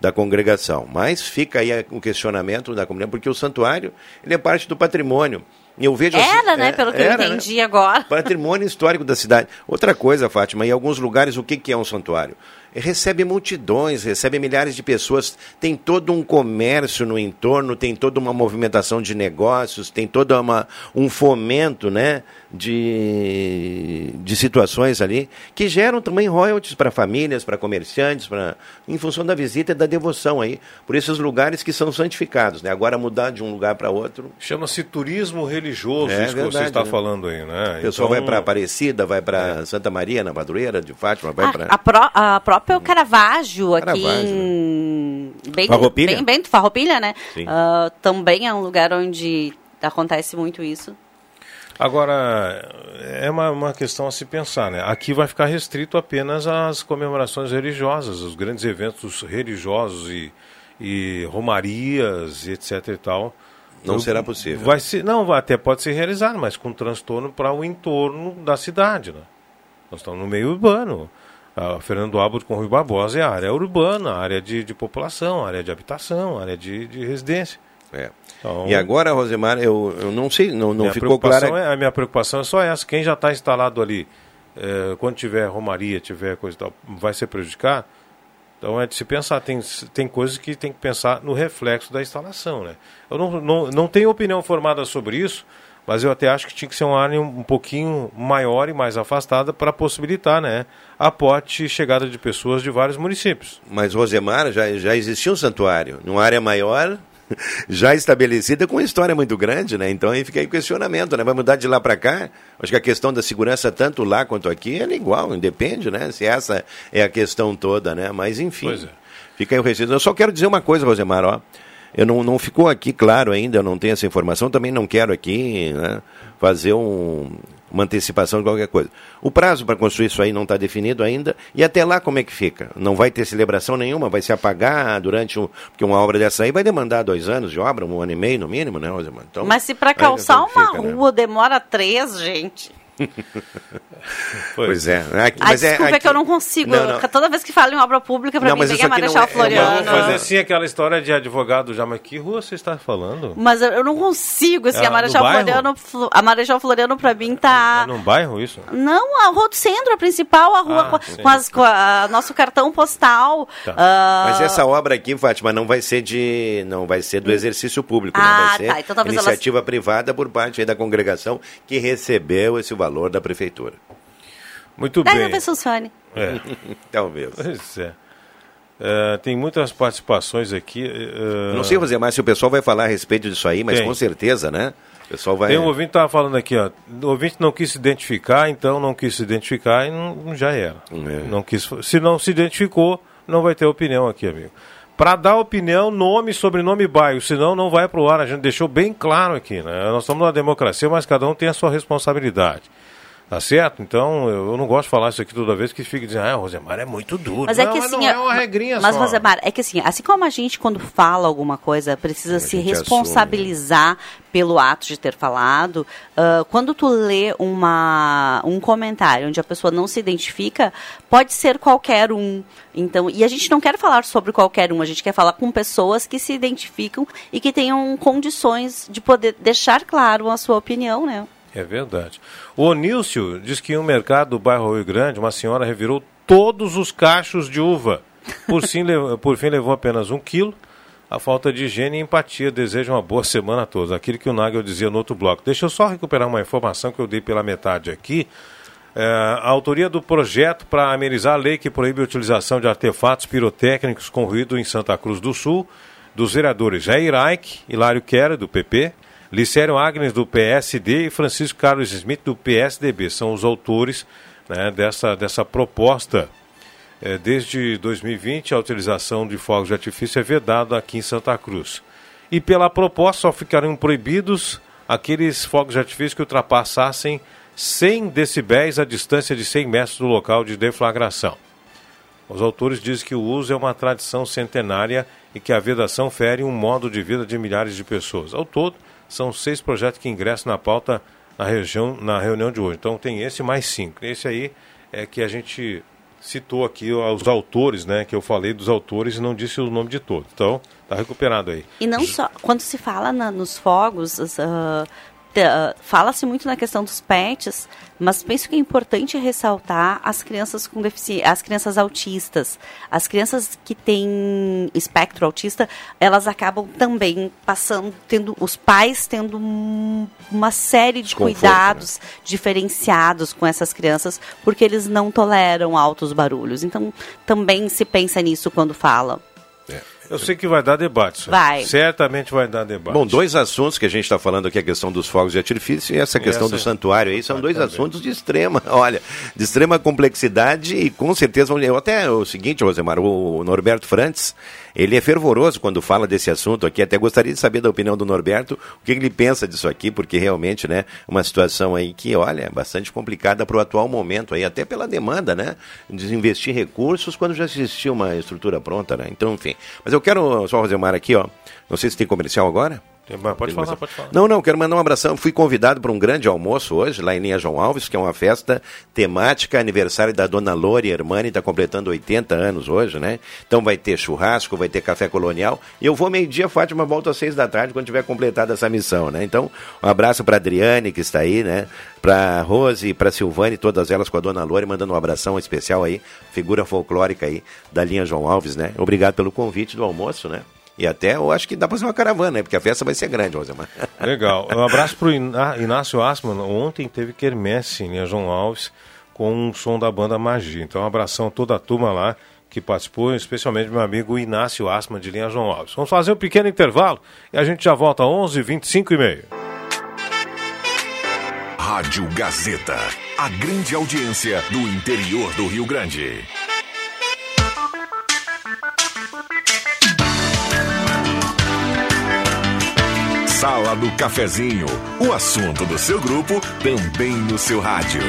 da congregação. Mas fica aí o questionamento da comunidade, porque o santuário ele é parte do patrimônio. Eu vejo era, assim, né? É, pelo que era, eu né? entendi né? agora. Patrimônio histórico da cidade. Outra coisa, Fátima, em alguns lugares o que, que é um santuário? recebe multidões, recebe milhares de pessoas, tem todo um comércio no entorno, tem toda uma movimentação de negócios, tem todo uma, um fomento né, de, de situações ali que geram também royalties para famílias, para comerciantes, pra, em função da visita e da devoção aí, por esses lugares que são santificados. Né? Agora mudar de um lugar para outro. Chama-se turismo religioso, é, isso verdade, que você está né? falando aí, né? O pessoal então... vai para Aparecida, vai para é. Santa Maria, na Padroeira de Fátima, vai para. A, pró a própria Caravaggio, aqui Caravaggio. em... Bem, Farroupilha? Bem, bem, Farroupilha, né? Uh, também é um lugar onde acontece muito isso. Agora, é uma, uma, questão a se pensar, né? Aqui vai ficar restrito apenas às comemorações religiosas, os grandes eventos religiosos e, e romarias, etc e tal. Não será possível. Vai ser, não, até pode ser realizado, mas com transtorno para o entorno da cidade, né? Nós estamos no meio urbano. A Fernando Abbott com Rui Barbosa é a área urbana, área de, de população, área de habitação, área de, de residência. É. Então, e agora, Rosemar, eu, eu não sei, não, não ficou claro. É, a minha preocupação é só essa. Quem já está instalado ali, é, quando tiver romaria, tiver coisa e tal, vai ser prejudicado? Então é de se pensar, tem, tem coisas que tem que pensar no reflexo da instalação. Né? Eu não, não, não tenho opinião formada sobre isso, mas eu até acho que tinha que ser uma área um pouquinho maior e mais afastada para possibilitar né, a porte chegada de pessoas de vários municípios. Mas Rosemar já, já existia um santuário, numa área maior, já estabelecida com uma história muito grande, né? Então aí fica aí o questionamento, né? Vai mudar de lá para cá? Acho que a questão da segurança tanto lá quanto aqui é igual, independe, né? Se essa é a questão toda, né? Mas enfim, é. fica aí o resíduo. Eu só quero dizer uma coisa, Rosemar, ó. Eu não, não ficou aqui claro ainda, eu não tenho essa informação, também não quero aqui né, fazer um, uma antecipação de qualquer coisa. O prazo para construir isso aí não está definido ainda, e até lá como é que fica? Não vai ter celebração nenhuma, vai se apagar durante um. Porque uma obra dessa aí vai demandar dois anos de obra, um ano e meio no mínimo, né, Rosemar? Então, Mas se para calçar uma fica, né? rua né? demora três, gente. pois é. Aqui, mas é, desculpa é, aqui... que eu não consigo. Não, não. Toda vez que falo em obra pública, para mim vem a Marechal é, Floriano. Vamos fazer assim aquela história de advogado já, mas que rua você está falando? Mas eu não consigo, assim, é, a Marechal Floriano, a Marechal Floriano para mim tá... É num bairro isso? Não, a rua do centro, a principal, a rua ah, com, com, as, com a, nosso cartão postal. Tá. Uh... Mas essa obra aqui, Fátima, não vai ser de... não vai ser do exercício público, ah, não vai ser tá. então, iniciativa elas... privada por parte da congregação que recebeu esse valor da prefeitura. Muito bem. Talvez funcione. É. Talvez. Pois é. Uh, tem muitas participações aqui. Uh... Não sei, José, mas se o pessoal vai falar a respeito disso aí, mas tem. com certeza, né? O pessoal vai. Tem um ouvinte que estava falando aqui, ó. O ouvinte não quis se identificar, então não quis se identificar e não, já era. É. Não quis, se não se identificou, não vai ter opinião aqui, amigo. Para dar opinião, nome, sobrenome e bairro, senão não vai para o ar. A gente deixou bem claro aqui, né? Nós estamos numa democracia, mas cada um tem a sua responsabilidade. Tá certo? Então, eu não gosto de falar isso aqui toda vez que fica dizendo, ah, Rosemar é muito duro. Mas é que assim, não é uma regrinha mas, só. Mas, Rosemar, é que assim, assim como a gente, quando fala alguma coisa, precisa se responsabilizar assume. pelo ato de ter falado, uh, quando tu lê uma, um comentário onde a pessoa não se identifica, pode ser qualquer um. Então, e a gente não quer falar sobre qualquer um, a gente quer falar com pessoas que se identificam e que tenham condições de poder deixar claro a sua opinião, né? É verdade. O Onílcio diz que em um mercado do bairro Rio Grande, uma senhora revirou todos os cachos de uva. Por, sim, por fim, levou apenas um quilo. A falta de higiene e empatia deseja uma boa semana a todos. Aquilo que o Nagel dizia no outro bloco. Deixa eu só recuperar uma informação que eu dei pela metade aqui. É, a autoria do projeto para amenizar a lei que proíbe a utilização de artefatos pirotécnicos com ruído em Santa Cruz do Sul, dos vereadores Jair Aik, Hilário Quera, do PP, Licério Agnes, do PSD, e Francisco Carlos Smith, do PSDB. São os autores né, dessa, dessa proposta. É, desde 2020, a utilização de fogos de artifício é vedada aqui em Santa Cruz. E pela proposta, só ficariam proibidos aqueles fogos de artifício que ultrapassassem 100 decibéis a distância de 100 metros do local de deflagração. Os autores dizem que o uso é uma tradição centenária e que a vedação fere um modo de vida de milhares de pessoas. Ao todo, são seis projetos que ingressam na pauta na, região, na reunião de hoje. Então tem esse mais cinco. Esse aí é que a gente citou aqui os autores, né? Que eu falei dos autores e não disse o nome de todos. Então, tá recuperado aí. E não só, quando se fala na, nos fogos, uh, fala-se muito na questão dos pets, mas penso que é importante ressaltar as crianças com deficiência, as crianças autistas. As crianças que têm espectro autista, elas acabam também passando, tendo os pais tendo um, uma série de cuidados né? diferenciados com essas crianças, porque eles não toleram altos barulhos. Então, também se pensa nisso quando fala. Eu sei que vai dar debate. Vai. Certamente vai dar debate. Bom, dois assuntos que a gente está falando aqui, a questão dos fogos de artifício e essa questão essa... do santuário aí, são dois assuntos de extrema, olha, de extrema complexidade e com certeza, até o seguinte, Rosemar, o Norberto Frantes, ele é fervoroso quando fala desse assunto aqui. Até gostaria de saber da opinião do Norberto, o que ele pensa disso aqui, porque realmente, né, uma situação aí que, olha, é bastante complicada para o atual momento aí, até pela demanda, né, de investir recursos quando já existia uma estrutura pronta, né? Então, enfim. Mas eu quero só fazer uma aqui, ó. Não sei se tem comercial agora. Pode falar, pode falar. Não, não, quero mandar um abração. Fui convidado para um grande almoço hoje, lá em Linha João Alves, que é uma festa temática, aniversário da dona Lori Hermani, está completando 80 anos hoje, né? Então vai ter churrasco, vai ter café colonial. E eu vou meio-dia, Fátima volta às seis da tarde, quando tiver completado essa missão, né? Então, um abraço para Adriane, que está aí, né? Para Rose, para Silvane, todas elas com a dona Lori, mandando um abração especial aí, figura folclórica aí da Linha João Alves, né? Obrigado pelo convite do almoço, né? E até eu acho que dá para fazer uma caravana, né? Porque a festa vai ser grande, Rosemar. Legal. Um abraço para o Inácio Asman. Ontem teve quermesse em João Alves com um som da banda Magia. Então, um abração a toda a turma lá que participou, especialmente meu amigo Inácio Asman de Linha João Alves. Vamos fazer um pequeno intervalo e a gente já volta às 11 25 e meio. Rádio Gazeta, a grande audiência do interior do Rio Grande. Sala do Cafezinho, o assunto do seu grupo também no seu rádio.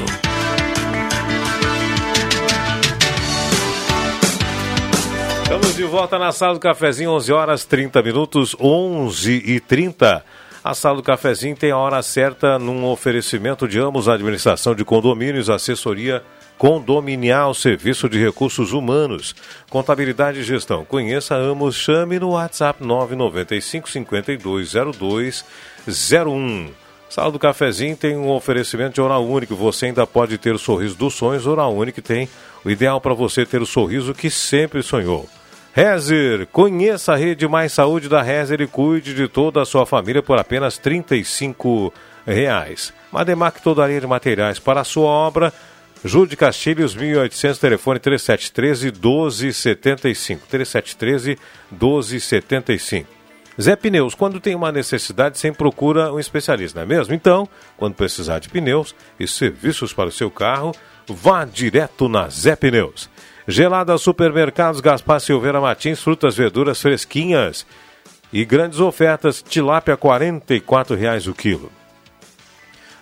Estamos de volta na Sala do Cafezinho, 11 horas 30 minutos, 11 e 30. A Sala do Cafezinho tem a hora certa num oferecimento de ambos administração de condomínios, assessoria condominial, serviço de recursos humanos, contabilidade e gestão. Conheça Amos, chame no WhatsApp 995 520201. Sala do Cafezinho tem um oferecimento de Oral Único. Você ainda pode ter o sorriso dos sonhos. Oral Único tem o ideal para você ter o sorriso que sempre sonhou. Rezer, conheça a rede Mais Saúde da Rezer e cuide de toda a sua família por apenas 35 reais. Mademac toda a linha de materiais para a sua obra. Júlio de Castilhos, 1800, telefone 3713 1275. 3713 1275. Zé Pneus, quando tem uma necessidade, sempre procura um especialista, não é mesmo? Então, quando precisar de pneus e serviços para o seu carro, vá direto na Zé Pneus. Gelada Supermercados Gaspar Silveira Martins, frutas, verduras fresquinhas e grandes ofertas, tilápia R$ 44,00 o quilo.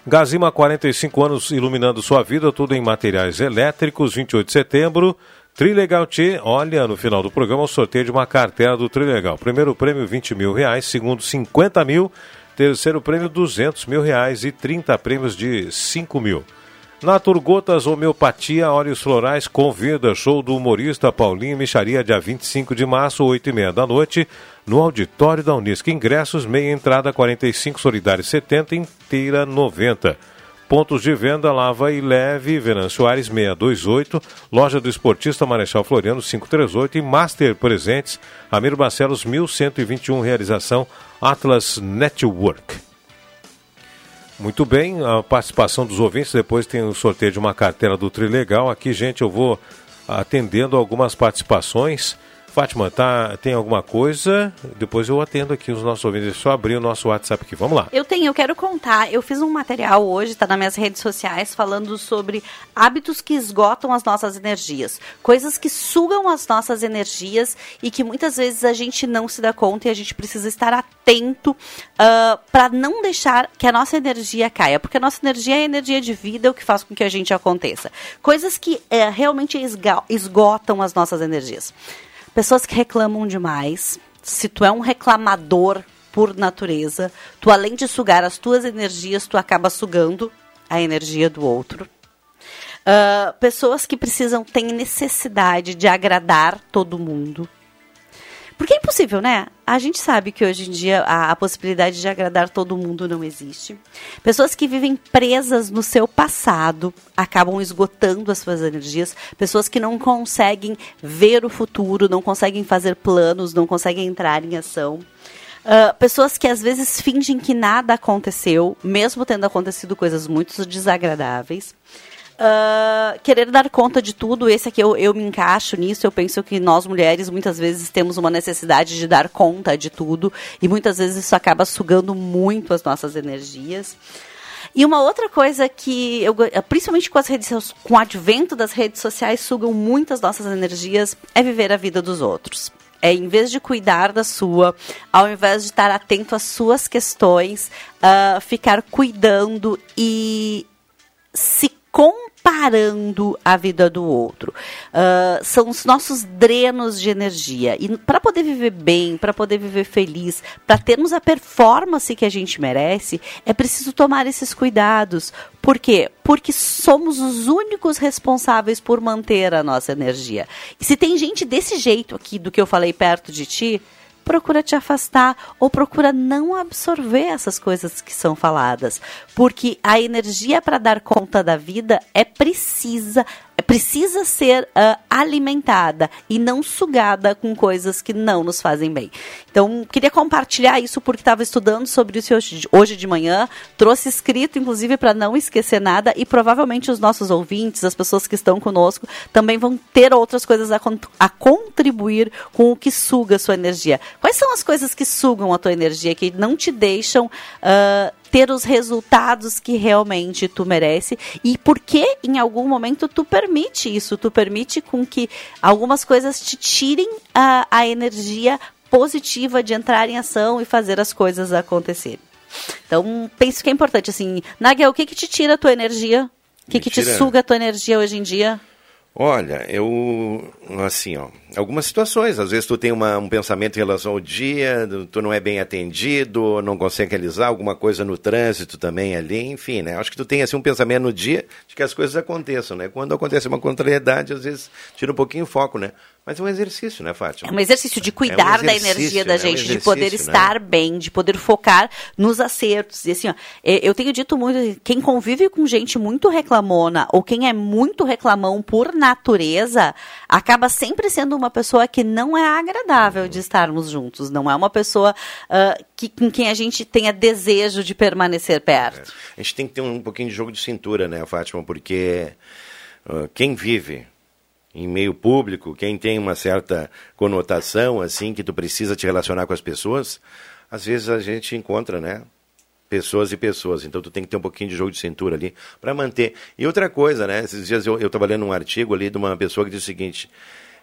Gazima, 45 anos iluminando sua vida, tudo em materiais elétricos, 28 de setembro. Trilegal T, olha, no final do programa, o sorteio de uma cartela do Trilegal. Primeiro prêmio, 20 mil reais. Segundo, 50 mil. Terceiro prêmio, 200 mil reais. E 30 prêmios de 5 mil. Naturgotas Homeopatia, óleos florais, convida, show do humorista Paulinho Micharia, dia 25 de março, 8 e meia da noite, no auditório da Unisc. Ingressos, meia entrada 45, solidário 70, inteira 90. Pontos de venda, Lava e Leve, Venâncio Ares 628, Loja do Esportista Marechal Floriano 538 e Master Presentes, Amiro Barcelos 1121, realização Atlas Network. Muito bem, a participação dos ouvintes, depois tem o sorteio de uma carteira do Trilegal. Aqui, gente, eu vou atendendo algumas participações. Fátima, tá, tem alguma coisa? Depois eu atendo aqui os nossos ouvintes. Só abrir o nosso WhatsApp aqui. Vamos lá. Eu tenho, eu quero contar. Eu fiz um material hoje, está nas minhas redes sociais, falando sobre hábitos que esgotam as nossas energias. Coisas que sugam as nossas energias e que muitas vezes a gente não se dá conta e a gente precisa estar atento uh, para não deixar que a nossa energia caia. Porque a nossa energia é energia de vida, é o que faz com que a gente aconteça. Coisas que uh, realmente esgotam as nossas energias. Pessoas que reclamam demais. Se tu é um reclamador por natureza, tu além de sugar as tuas energias, tu acaba sugando a energia do outro. Uh, pessoas que precisam, têm necessidade de agradar todo mundo. Porque é impossível, né? A gente sabe que hoje em dia a, a, possibilidade de agradar todo mundo não existe. Pessoas que vivem presas no seu passado acabam esgotando as suas energias. Pessoas que não conseguem ver o futuro, não conseguem fazer planos, não conseguem entrar em ação. Uh, pessoas que às vezes fingem que nada aconteceu, mesmo tendo acontecido coisas muito desagradáveis. Uh, querer dar conta de tudo, esse aqui eu, eu me encaixo nisso. Eu penso que nós mulheres muitas vezes temos uma necessidade de dar conta de tudo e muitas vezes isso acaba sugando muito as nossas energias. E uma outra coisa que eu, principalmente com as redes, com o advento das redes sociais, sugam muitas nossas energias é viver a vida dos outros. É, em vez de cuidar da sua, ao invés de estar atento às suas questões, uh, ficar cuidando e se comparando a vida do outro. Uh, são os nossos drenos de energia. E para poder viver bem, para poder viver feliz, para termos a performance que a gente merece, é preciso tomar esses cuidados. Por quê? Porque somos os únicos responsáveis por manter a nossa energia. E se tem gente desse jeito aqui do que eu falei perto de ti, procura te afastar ou procura não absorver essas coisas que são faladas, porque a energia para dar conta da vida é precisa precisa ser uh, alimentada e não sugada com coisas que não nos fazem bem. Então, queria compartilhar isso porque estava estudando sobre isso hoje, de manhã, trouxe escrito, inclusive, para não esquecer nada, e provavelmente os nossos ouvintes, as pessoas que estão conosco, também vão ter outras coisas a, a contribuir com o que suga a sua energia. Quais são as coisas que sugam a tua energia, que não te deixam. Uh, ter os resultados que realmente tu merece e porque em algum momento tu permite isso, tu permite com que algumas coisas te tirem a, a energia positiva de entrar em ação e fazer as coisas acontecerem. Então, penso que é importante, assim, Nagel, o que que te tira a tua energia? O que, que te suga a tua energia hoje em dia? Olha, eu, assim, ó, algumas situações, às vezes tu tem uma, um pensamento em relação ao dia, tu não é bem atendido, não consegue realizar alguma coisa no trânsito também ali, enfim, né? Acho que tu tem, assim, um pensamento no dia de que as coisas aconteçam, né? Quando acontece uma contrariedade, às vezes tira um pouquinho o foco, né? Mas é um exercício, né, Fátima? É um exercício de cuidar é um da energia da gente, é um de poder né? estar bem, de poder focar nos acertos. E assim, ó, é, eu tenho dito muito, quem convive com gente muito reclamona, ou quem é muito reclamão por natureza, acaba sempre sendo uma pessoa que não é agradável de estarmos juntos. Não é uma pessoa uh, que, com quem a gente tenha desejo de permanecer perto. É. A gente tem que ter um pouquinho de jogo de cintura, né, Fátima? Porque uh, quem vive em meio público, quem tem uma certa conotação, assim, que tu precisa te relacionar com as pessoas, às vezes a gente encontra, né? Pessoas e pessoas. Então tu tem que ter um pouquinho de jogo de cintura ali para manter. E outra coisa, né? Esses dias eu estava lendo um artigo ali de uma pessoa que diz o seguinte: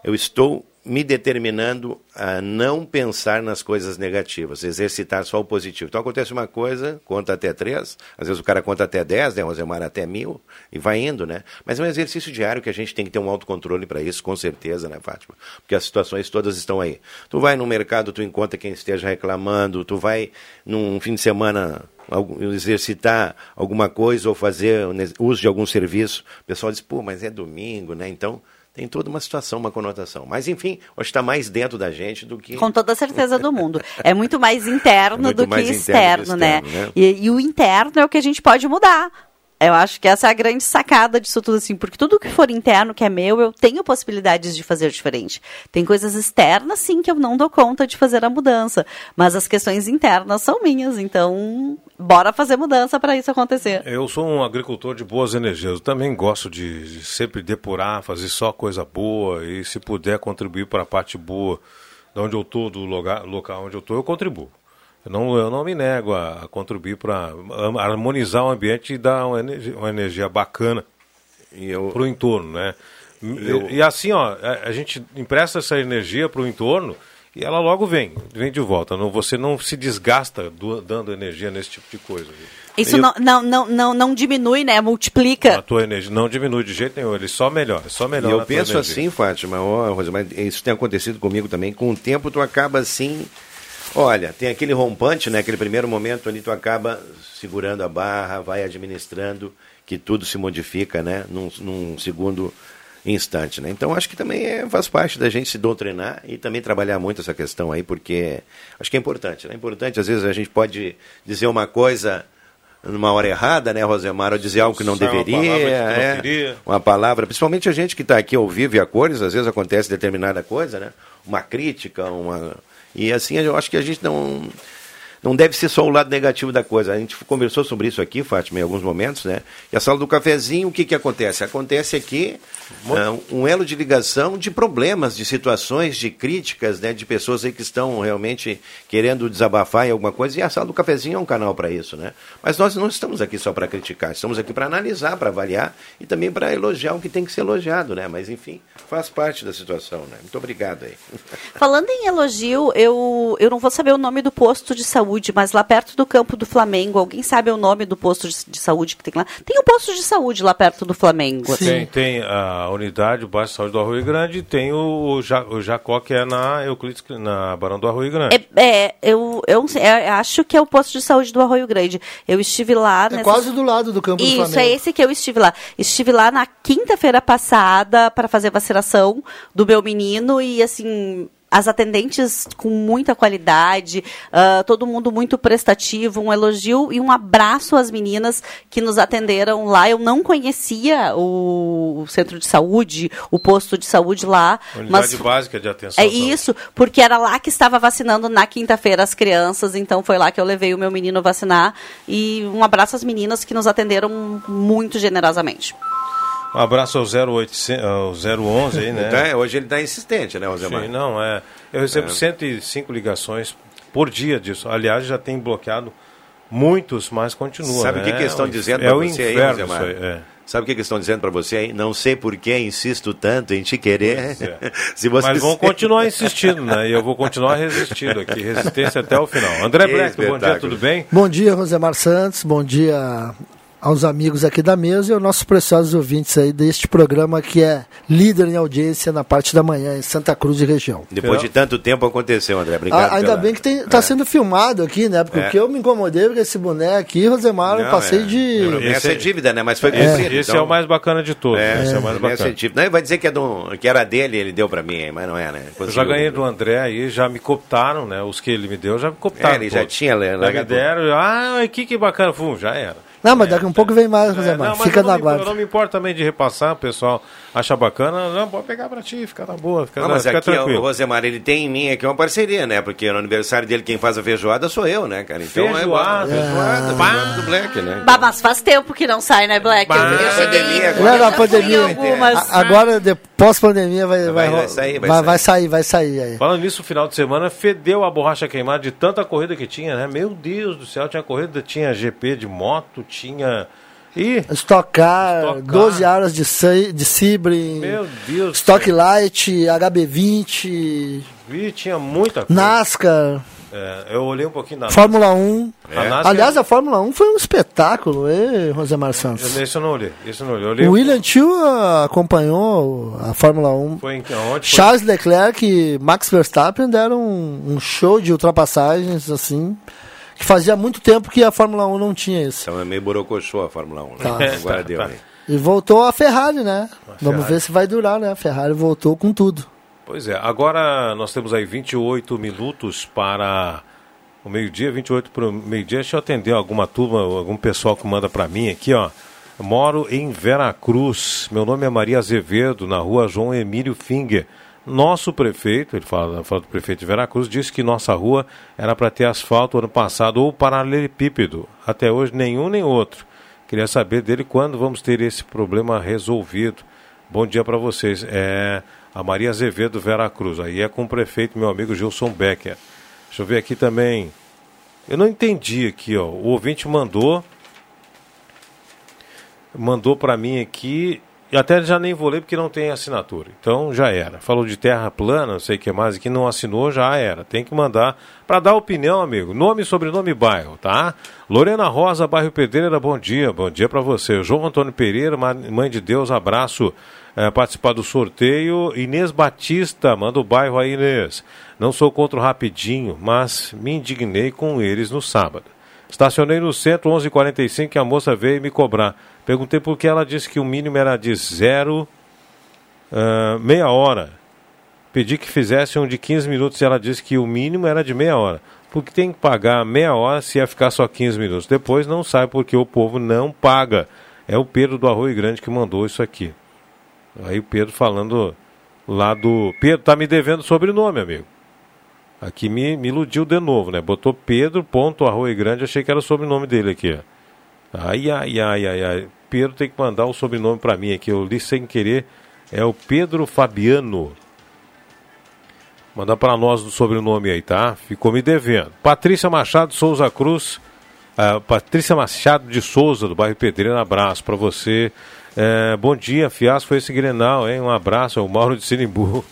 eu estou me determinando a não pensar nas coisas negativas, exercitar só o positivo. Então acontece uma coisa, conta até três, às vezes o cara conta até dez, né, Rosemar até mil, e vai indo, né? Mas é um exercício diário que a gente tem que ter um autocontrole para isso, com certeza, né, Fátima? Porque as situações todas estão aí. Tu vai no mercado, tu encontra quem esteja reclamando, tu vai num fim de semana exercitar alguma coisa ou fazer uso de algum serviço, o pessoal diz, pô, mas é domingo, né? Então tem toda uma situação, uma conotação. Mas, enfim, hoje está mais dentro da gente do que. Com toda a certeza do mundo. É muito mais interno é muito do mais que externo, externo né? né? E, e o interno é o que a gente pode mudar. Eu acho que essa é a grande sacada disso tudo, assim, porque tudo que for interno, que é meu, eu tenho possibilidades de fazer diferente. Tem coisas externas, sim, que eu não dou conta de fazer a mudança, mas as questões internas são minhas, então bora fazer mudança para isso acontecer. Eu sou um agricultor de boas energias, eu também gosto de, de sempre depurar, fazer só coisa boa e se puder contribuir para a parte boa de onde eu estou, do lugar, local onde eu estou, eu contribuo. Eu não, eu não me nego a, a contribuir para harmonizar o ambiente e dar uma energia, uma energia bacana para o entorno, né? Eu... E, e, assim, ó, a, a, gente empresta essa energia para o entorno e ela logo vem, vem de volta. Não, você não se desgasta do, dando energia nesse tipo de coisa. Isso eu, não, não, não, não, não diminui, né? Multiplica. A tua energia não diminui de jeito nenhum, ele só melhora, só melhora. eu penso assim, Fátima, ó, Rosa, isso tem acontecido comigo também. Com o tempo tu acaba assim Olha, tem aquele rompante, né? Aquele primeiro momento ali tu acaba segurando a barra, vai administrando, que tudo se modifica, né? Num, num segundo instante, né? Então acho que também é, faz parte da gente se doutrinar e também trabalhar muito essa questão aí, porque acho que é importante, né? É importante, às vezes a gente pode dizer uma coisa numa hora errada, né, Rosemar, ou dizer algo que não deveria, uma palavra, que é, uma palavra, principalmente a gente que está aqui ao vivo e a cores, às vezes acontece determinada coisa, né? Uma crítica, uma e assim eu acho que a gente não não deve ser só o lado negativo da coisa. A gente conversou sobre isso aqui, Fátima, em alguns momentos, né? E a sala do cafezinho, o que, que acontece? Acontece aqui uh, um elo de ligação de problemas, de situações, de críticas, né? De pessoas aí que estão realmente querendo desabafar em alguma coisa. E a sala do cafezinho é um canal para isso, né? Mas nós não estamos aqui só para criticar, estamos aqui para analisar, para avaliar e também para elogiar o que tem que ser elogiado, né? Mas enfim, faz parte da situação, né? Muito obrigado aí. Falando em elogio, eu, eu não vou saber o nome do posto de saúde saúde, mas lá perto do campo do Flamengo, alguém sabe o nome do posto de, de saúde que tem lá? Tem um posto de saúde lá perto do Flamengo. Sim. Tem, tem a unidade, o bairro de saúde do Arroio Grande, e tem o, o Jacó, que é na Euclides, na Barão do Arroio Grande. É, é eu, eu, eu, acho que é o posto de saúde do Arroio Grande. Eu estive lá... É nessa... quase do lado do campo Isso, do Flamengo. Isso, é esse que eu estive lá. Estive lá na quinta-feira passada para fazer vacinação do meu menino e, assim as atendentes com muita qualidade, uh, todo mundo muito prestativo, um elogio e um abraço às meninas que nos atenderam lá. Eu não conhecia o, o centro de saúde, o posto de saúde lá. Unidade mas básica de atenção. É isso, porque era lá que estava vacinando na quinta-feira as crianças, então foi lá que eu levei o meu menino vacinar. E um abraço às meninas que nos atenderam muito generosamente. Um abraço ao, 0800, ao 011 aí, né? Então, hoje ele está insistente, né, Rosemar? Sim, não, é. Eu recebo é. 105 ligações por dia disso. Aliás, já tem bloqueado muitos, mas continua. Sabe o né? que, que estão é dizendo para é você aí, Rosemar? É. Sabe o que, que estão dizendo para você aí? Não sei por que insisto tanto em te querer. É. Se você Mas vão continuar insistindo, né? E eu vou continuar resistindo aqui. Resistência até o final. André Black, bom dia, tudo bem? Bom dia, Rosemar Santos. Bom dia aos amigos aqui da mesa e aos nossos preciosos ouvintes aí deste programa que é líder em audiência na parte da manhã em Santa Cruz e região. Depois de tanto tempo aconteceu, André. Obrigado. Ah, ainda pela... bem que está é. sendo filmado aqui, né? Porque é. o que eu me incomodei com esse boneco aqui, Rosemar, não, eu passei é. de. Essa é dívida, né? Mas foi cumprido. Esse, esse então... é o mais bacana de todos. É, esse é o mais bacana. Não, ele vai dizer que, é do, que era dele, ele deu para mim, mas não é, né? Conseguiu... Eu já ganhei do André aí, já me cooptaram, né? Os que ele me deu já me cooptaram. É, ele já tinha, né? Me deram, ah, que, que bacana, Fum, já era. Não, mas daqui a um pouco vem mais, José é, Fica na guarda. Não me importo também de repassar, o pessoal acha bacana. Não, pode pegar pra ti, fica na boa, fica, não, mas fica aqui, tranquilo. o Rosemar, ele tem em mim aqui uma parceria, né? Porque no aniversário dele, quem faz a feijoada sou eu, né, cara? Então feijoada, é feijoada, feijoada do Black, né? Bah, mas faz tempo que não sai, né, Black? Bah, eu, pandemia agora. Não, na pandemia. Algumas... Agora, pós-pandemia, vai, vai, vai, vai, sair, vai, vai, vai sair, vai sair aí. Falando nisso, o final de semana fedeu a borracha queimada de tanta corrida que tinha, né? Meu Deus do céu, tinha corrida, tinha GP de moto, tinha e Estocar, 12 horas de, de Sebring, Meu Deus. Stock Light, HB20. Vi, tinha muita coisa. NASCAR. É, eu olhei um pouquinho na Fórmula 1. É. A Aliás, a Fórmula 1 foi um espetáculo, hein, Rosemar Santos? Esse eu não olhei. Esse eu não olhei. olhei o William Tio acompanhou a Fórmula 1. Foi em onde? Charles foi? Leclerc e Max Verstappen deram um, um show de ultrapassagens, assim que fazia muito tempo que a Fórmula 1 não tinha isso. Então é meio borocochô a Fórmula 1, né? Tá. Agora tá, deu, tá. E voltou a Ferrari, né? A Vamos Ferrari. ver se vai durar, né? A Ferrari voltou com tudo. Pois é, agora nós temos aí 28 minutos para o meio-dia, 28 para o meio-dia. Deixa eu atender alguma turma, algum pessoal que manda para mim aqui, ó. moro em Veracruz. Meu nome é Maria Azevedo, na rua João Emílio Finger. Nosso prefeito, ele fala, fala do prefeito de Veracruz, disse que nossa rua era para ter asfalto ano passado ou paralelepípedo. Até hoje nenhum nem outro. Queria saber dele quando vamos ter esse problema resolvido. Bom dia para vocês. É a Maria Azevedo Veracruz. Aí é com o prefeito, meu amigo Gilson Becker. Deixa eu ver aqui também. Eu não entendi aqui, ó. O ouvinte mandou mandou para mim aqui e até já nem vou ler porque não tem assinatura. Então já era. Falou de terra plana, não sei o que mais, e que não assinou, já era. Tem que mandar para dar opinião, amigo. Nome, sobrenome bairro, tá? Lorena Rosa, bairro Pedreira, bom dia. Bom dia para você. João Antônio Pereira, mãe de Deus, abraço. É, participar do sorteio. Inês Batista, manda o bairro aí, Inês. Não sou contra o rapidinho, mas me indignei com eles no sábado. Estacionei no centro 11h45 e a moça veio me cobrar. Perguntei por que ela disse que o mínimo era de zero, uh, meia hora. Pedi que fizesse um de 15 minutos e ela disse que o mínimo era de meia hora. Porque tem que pagar meia hora se ia ficar só 15 minutos. Depois não sai porque o povo não paga. É o Pedro do Arroio Grande que mandou isso aqui. Aí o Pedro falando lá do. Pedro, tá me devendo sobrenome, amigo. Aqui me, me iludiu de novo, né? Botou Pedro, ponto, Arroio Grande, achei que era o sobrenome dele aqui. Ai, ai, ai, ai, ai. Pedro tem que mandar o sobrenome para mim aqui. Eu li sem querer. É o Pedro Fabiano. Mandar para nós do sobrenome aí, tá? Ficou me devendo. Patrícia Machado Souza Cruz. Uh, Patrícia Machado de Souza, do bairro Pedreira. Abraço para você. Uh, bom dia, fiasco foi esse Grenal, hein? Um abraço, é o Mauro de Sinimbu.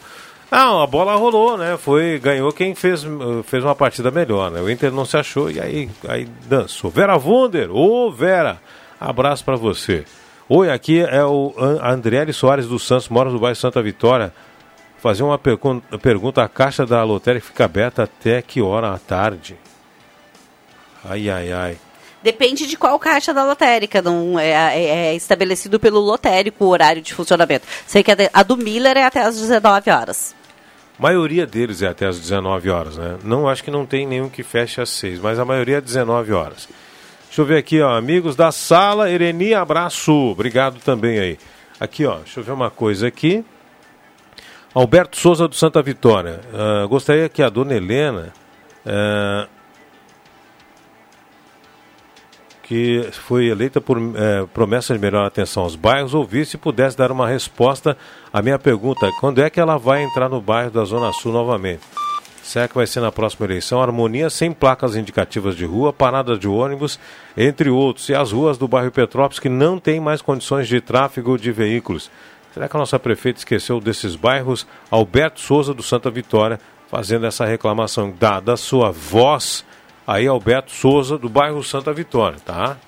Não, a bola rolou, né? Foi, ganhou quem fez, fez uma partida melhor, né? O Inter não se achou e aí, aí dançou. Vera Wunder, ô Vera, abraço para você. Oi, aqui é o Andriele Soares dos Santos, mora no bairro Santa Vitória. Fazer uma pergunta, a caixa da lotérica fica aberta até que hora à tarde? Ai, ai, ai. Depende de qual caixa da lotérica. Não é, é, é, estabelecido pelo lotérico o horário de funcionamento. Sei que a, de, a do Miller é até às 19 horas. A maioria deles é até às 19 horas, né? Não acho que não tem nenhum que feche às 6, mas a maioria é 19 horas. Deixa eu ver aqui, ó, amigos da sala, Ereni, abraço. Obrigado também aí. Aqui, ó, deixa eu ver uma coisa aqui. Alberto Souza do Santa Vitória. Uh, gostaria que a dona Helena uh, que foi eleita por é, promessa de melhor atenção aos bairros, ouvir se pudesse dar uma resposta à minha pergunta: quando é que ela vai entrar no bairro da Zona Sul novamente? Será que vai ser na próxima eleição? Harmonia sem placas indicativas de rua, parada de ônibus, entre outros. E as ruas do bairro Petrópolis que não têm mais condições de tráfego de veículos. Será que a nossa prefeita esqueceu desses bairros? Alberto Souza do Santa Vitória fazendo essa reclamação, dada a sua voz aí, Alberto Souza do bairro Santa Vitória, tá?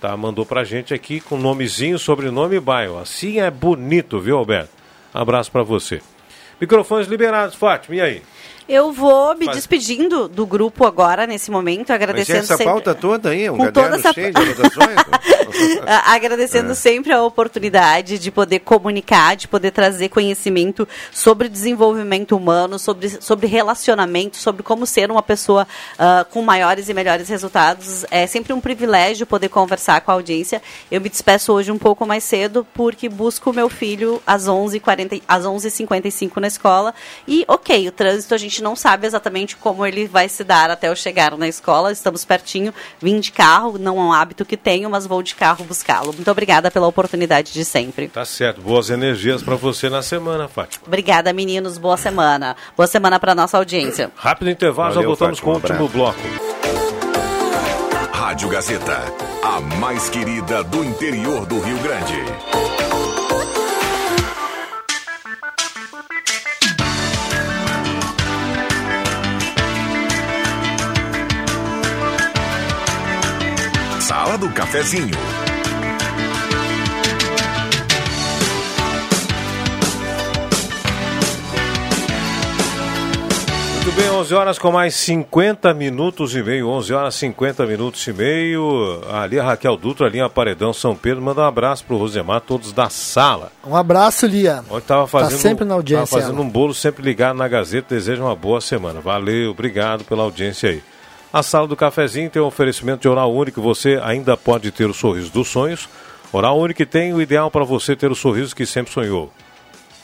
Tá, mandou pra gente aqui com nomezinho, sobrenome e bairro. Assim é bonito, viu, Alberto? Abraço para você. Microfones liberados, Fátima, e aí? Eu vou me despedindo do grupo agora, nesse momento, agradecendo Mas essa sempre... pauta toda aí, um Com caderno essa... cheio de anotações? agradecendo é. sempre a oportunidade de poder comunicar, de poder trazer conhecimento sobre desenvolvimento humano, sobre, sobre relacionamento, sobre como ser uma pessoa uh, com maiores e melhores resultados. É sempre um privilégio poder conversar com a audiência. Eu me despeço hoje um pouco mais cedo, porque busco meu filho às 11h40, às 11h55 na escola. E, ok, o trânsito a gente gente não sabe exatamente como ele vai se dar até eu chegar na escola. Estamos pertinho, vim de carro, não é um hábito que tenho, mas vou de carro buscá-lo. Muito obrigada pela oportunidade de sempre. Tá certo. Boas energias para você na semana, Fátima. Obrigada, meninos. Boa semana. Boa semana para nossa audiência. Rápido intervalo, Valeu, já voltamos Fátima, com o último bloco. Rádio Gazeta, a mais querida do interior do Rio Grande. Sala do Cafezinho. Muito bem, 11 horas com mais 50 minutos e meio, 11 horas 50 minutos e meio. Ali a Raquel Dutra, ali a Paredão São Pedro, manda um abraço pro Rosemar, todos da sala. Um abraço, Lia. Ontem tava tá fazendo, tá sempre na audiência. Tava fazendo ela. um bolo sempre ligado na Gazeta, desejo uma boa semana. Valeu, obrigado pela audiência aí. A sala do cafezinho tem um oferecimento de oral único. Você ainda pode ter o sorriso dos sonhos. Oral único tem o ideal para você ter o sorriso que sempre sonhou.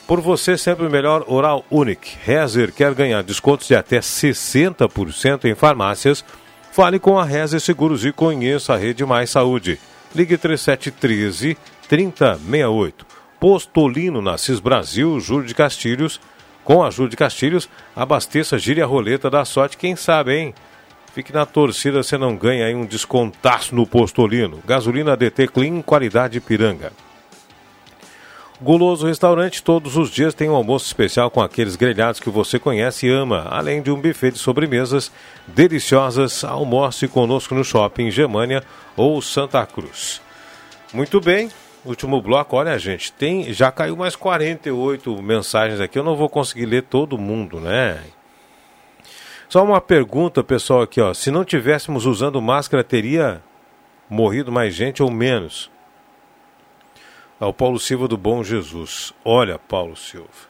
Por você, sempre melhor Oral único. Rezer quer ganhar descontos de até 60% em farmácias. Fale com a Rezer Seguros e conheça a Rede Mais Saúde. Ligue 3713 3068. Postolino na CIS Brasil, Júlio de Castilhos. Com a Júlio de Castilhos, abasteça gíria roleta da sorte, quem sabe, hein? Fique na torcida, você não ganha aí um descontaço no postolino. Gasolina DT Clean, qualidade piranga. Guloso Restaurante, todos os dias tem um almoço especial com aqueles grelhados que você conhece e ama, além de um buffet de sobremesas deliciosas. Almoce conosco no shopping Germânia ou Santa Cruz. Muito bem, último bloco. Olha, gente, tem já caiu mais 48 mensagens aqui. Eu não vou conseguir ler todo mundo, né? Só uma pergunta, pessoal, aqui, ó. Se não tivéssemos usando máscara, teria morrido mais gente ou menos? Ao Paulo Silva do Bom Jesus. Olha, Paulo Silva.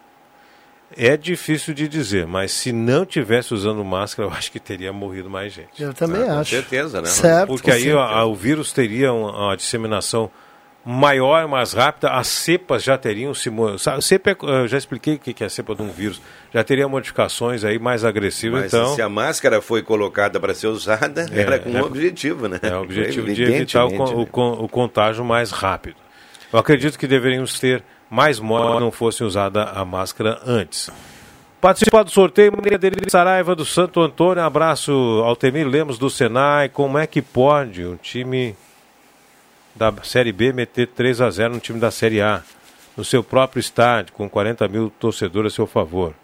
É difícil de dizer, mas se não tivesse usando máscara, eu acho que teria morrido mais gente. Eu também ah, acho. Com certeza, né? Certo, Porque aí a, o vírus teria uma, uma disseminação maior, mais rápida, as cepas já teriam se. Cepa, eu já expliquei o que é a cepa de um vírus. Já teria modificações aí mais agressivas. Mas então, se a máscara foi colocada para ser usada, é, era com é, um objetivo, né? É o objetivo de evitar o, o, né? o, contágio mais rápido. Eu acredito que deveríamos ter mais se não fosse usada a máscara antes. Participar do sorteio, Maria Delícia Saraiva do Santo Antônio. Abraço, Altemir Lemos do Senai. Como é que pode um time da Série B meter 3 a 0 no time da Série A, no seu próprio estádio, com 40 mil torcedores a seu favor.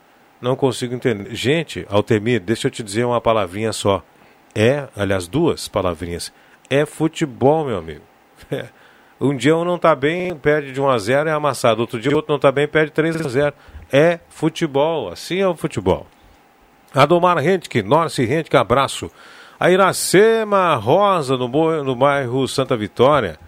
Não consigo entender. Gente, Altemir, deixa eu te dizer uma palavrinha só. É, aliás, duas palavrinhas. É futebol, meu amigo. É. Um dia um não está bem, perde de 1 a 0 é amassado. Outro dia outro não está bem, perde 3 a 0 É futebol, assim é o futebol. Adomar Rentke, Norce Rentke, abraço. A Iracema Rosa, no, no bairro Santa Vitória.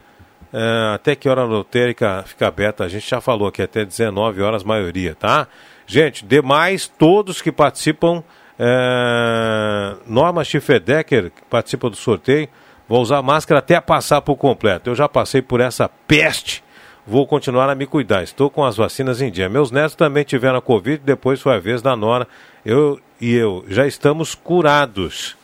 É, até que hora a lotérica fica aberta? A gente já falou aqui, até 19 horas, maioria, tá? Gente, demais, todos que participam, é, Norma Schifferdecker, que participa do sorteio, vou usar máscara até passar por completo. Eu já passei por essa peste, vou continuar a me cuidar. Estou com as vacinas em dia. Meus netos também tiveram a Covid, depois foi a vez da Nora. Eu e eu já estamos curados.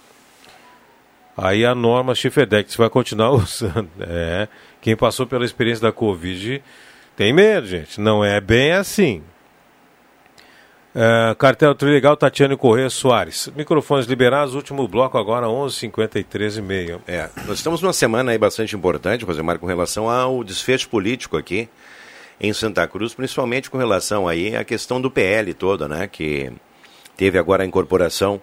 Aí a norma Chifedex vai continuar usando. É, quem passou pela experiência da Covid tem medo, gente. Não é bem assim. Uh, cartel Trilegal, Tatiane Corrêa Soares. Microfones liberados, último bloco agora, 11h53 e meio. É, nós estamos numa semana aí bastante importante, Rosemar, com relação ao desfecho político aqui em Santa Cruz, principalmente com relação aí à questão do PL toda, né, que teve agora a incorporação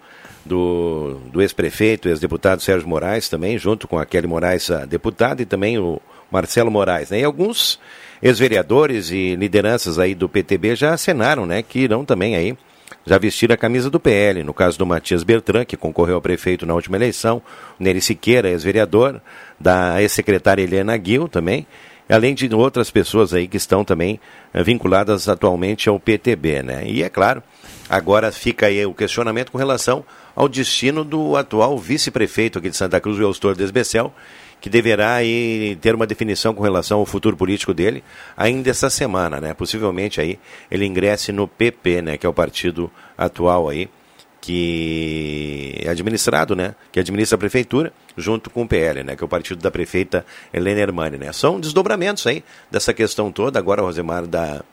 do, do ex-prefeito, ex-deputado Sérgio Moraes também, junto com a Kelly Moraes, a deputada, e também o Marcelo Moraes, né, e alguns ex-vereadores e lideranças aí do PTB já acenaram, né, que irão também aí já vestir a camisa do PL. No caso do Matias Bertrand, que concorreu ao prefeito na última eleição, Nery Siqueira, ex-vereador, da ex-secretária Helena Gil também, além de outras pessoas aí que estão também eh, vinculadas atualmente ao PTB, né? E é claro, agora fica aí o questionamento com relação ao destino do atual vice-prefeito aqui de Santa Cruz, o Eustor Desbecel, que deverá aí ter uma definição com relação ao futuro político dele ainda essa semana, né? Possivelmente aí ele ingresse no PP, né? Que é o partido atual aí que é administrado, né? Que administra a prefeitura junto com o PL, né? Que é o partido da prefeita Helena Hermani, né? São desdobramentos aí dessa questão toda. Agora, Rosemar, da,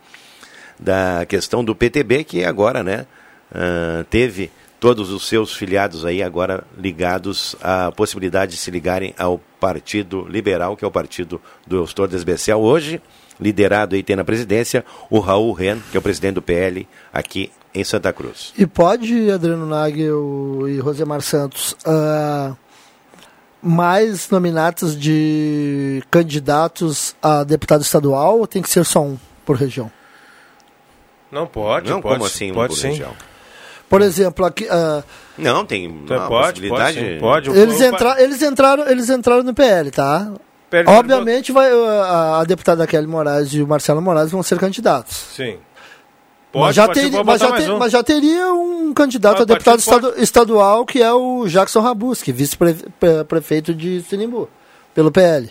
da questão do PTB, que agora, né? Uh, teve todos os seus filiados aí agora ligados à possibilidade de se ligarem ao Partido Liberal, que é o partido do Eustor Desbecel, hoje liderado aí tem na presidência o Raul Ren, que é o presidente do PL aqui em Santa Cruz. E pode, Adriano Nagel e Rosemar Santos, uh, mais nominatos de candidatos a deputado estadual ou tem que ser só um por região? Não pode, Não, pode, como assim pode por sim. região? Por exemplo, aqui. Uh, Não, tem Então, uma pode, possibilidade. pode, sim, pode. Eles, entra, eles, entraram, eles entraram no PL, tá? PL Obviamente, vai, a, a deputada Kelly Moraes e o Marcelo Moraes vão ser candidatos. Sim. mas, já pode, teria, pode mas, já ter- um. mas já teria um candidato Ah, a deputado estadu- estadual, que é o Jackson Rabuski, vice-prefeito de Sinimbu, pelo PL.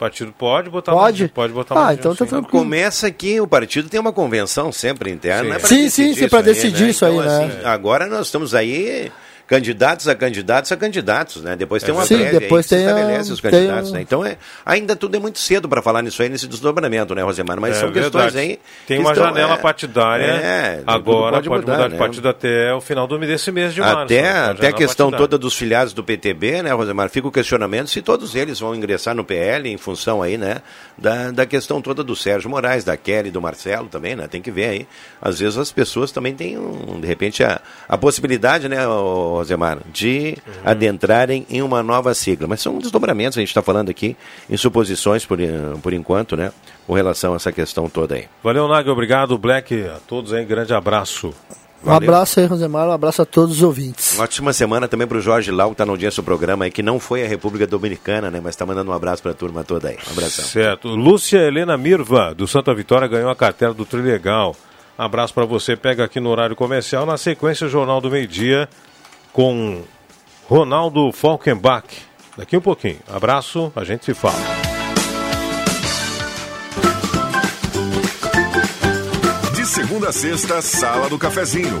Partido pode botar Pode? mais, pode botar Ah, mais então tá tranquilo. Começa que o partido tem uma convenção sempre interna. Sim. né, pra Sim, decidir sim, sim, pra aí, decidir isso aí, Então, né? assim, agora nós estamos aí candidatos a candidatos a candidatos, né? Depois tem uma Sim, prévia depois aí que se tem a- estabelece os tem candidatos, um- né? Então é, ainda tudo é muito cedo para falar nisso aí, nesse desdobramento, né, Rosemar? Mas É são questões verdade. aí. Tem que uma estão, janela é, partidária. é, agora pode, mudar, de né? partido até o final do desse mês de março. Até, né? até a questão partidária. toda dos filiados do PTB, né, Rosemar? Fica o questionamento se todos eles vão ingressar no PL em função aí, né, da, da questão toda do Sérgio Moraes, da Kelly, do Marcelo também, né? Tem que ver aí. Às vezes as pessoas também têm, um, de repente, a, a possibilidade, né, ô, Rosemar, de adentrarem em uma nova sigla. Mas são desdobramentos, a gente está falando aqui em suposições por, por enquanto, né, com relação a essa questão toda aí. Valeu, Nag, obrigado, Black. A todos aí, grande abraço. Um Valeu. abraço aí, Rosemar, um abraço a todos os ouvintes. Uma ótima semana também para o Jorge Lau, que está na audiência do programa aí, que não foi a República Dominicana, né? Mas está mandando um abraço para a turma toda aí. Um abração. Certo. Lúcia Helena Mirva, do Santa Vitória, ganhou a cartela do Trilegal. Abraço para você. Pega aqui no horário comercial. Na sequência, o Jornal do Meio Dia com Ronaldo Falkenbach. Daqui um pouquinho. Abraço, a gente se fala. De segunda a sexta, Sala do Cafezinho.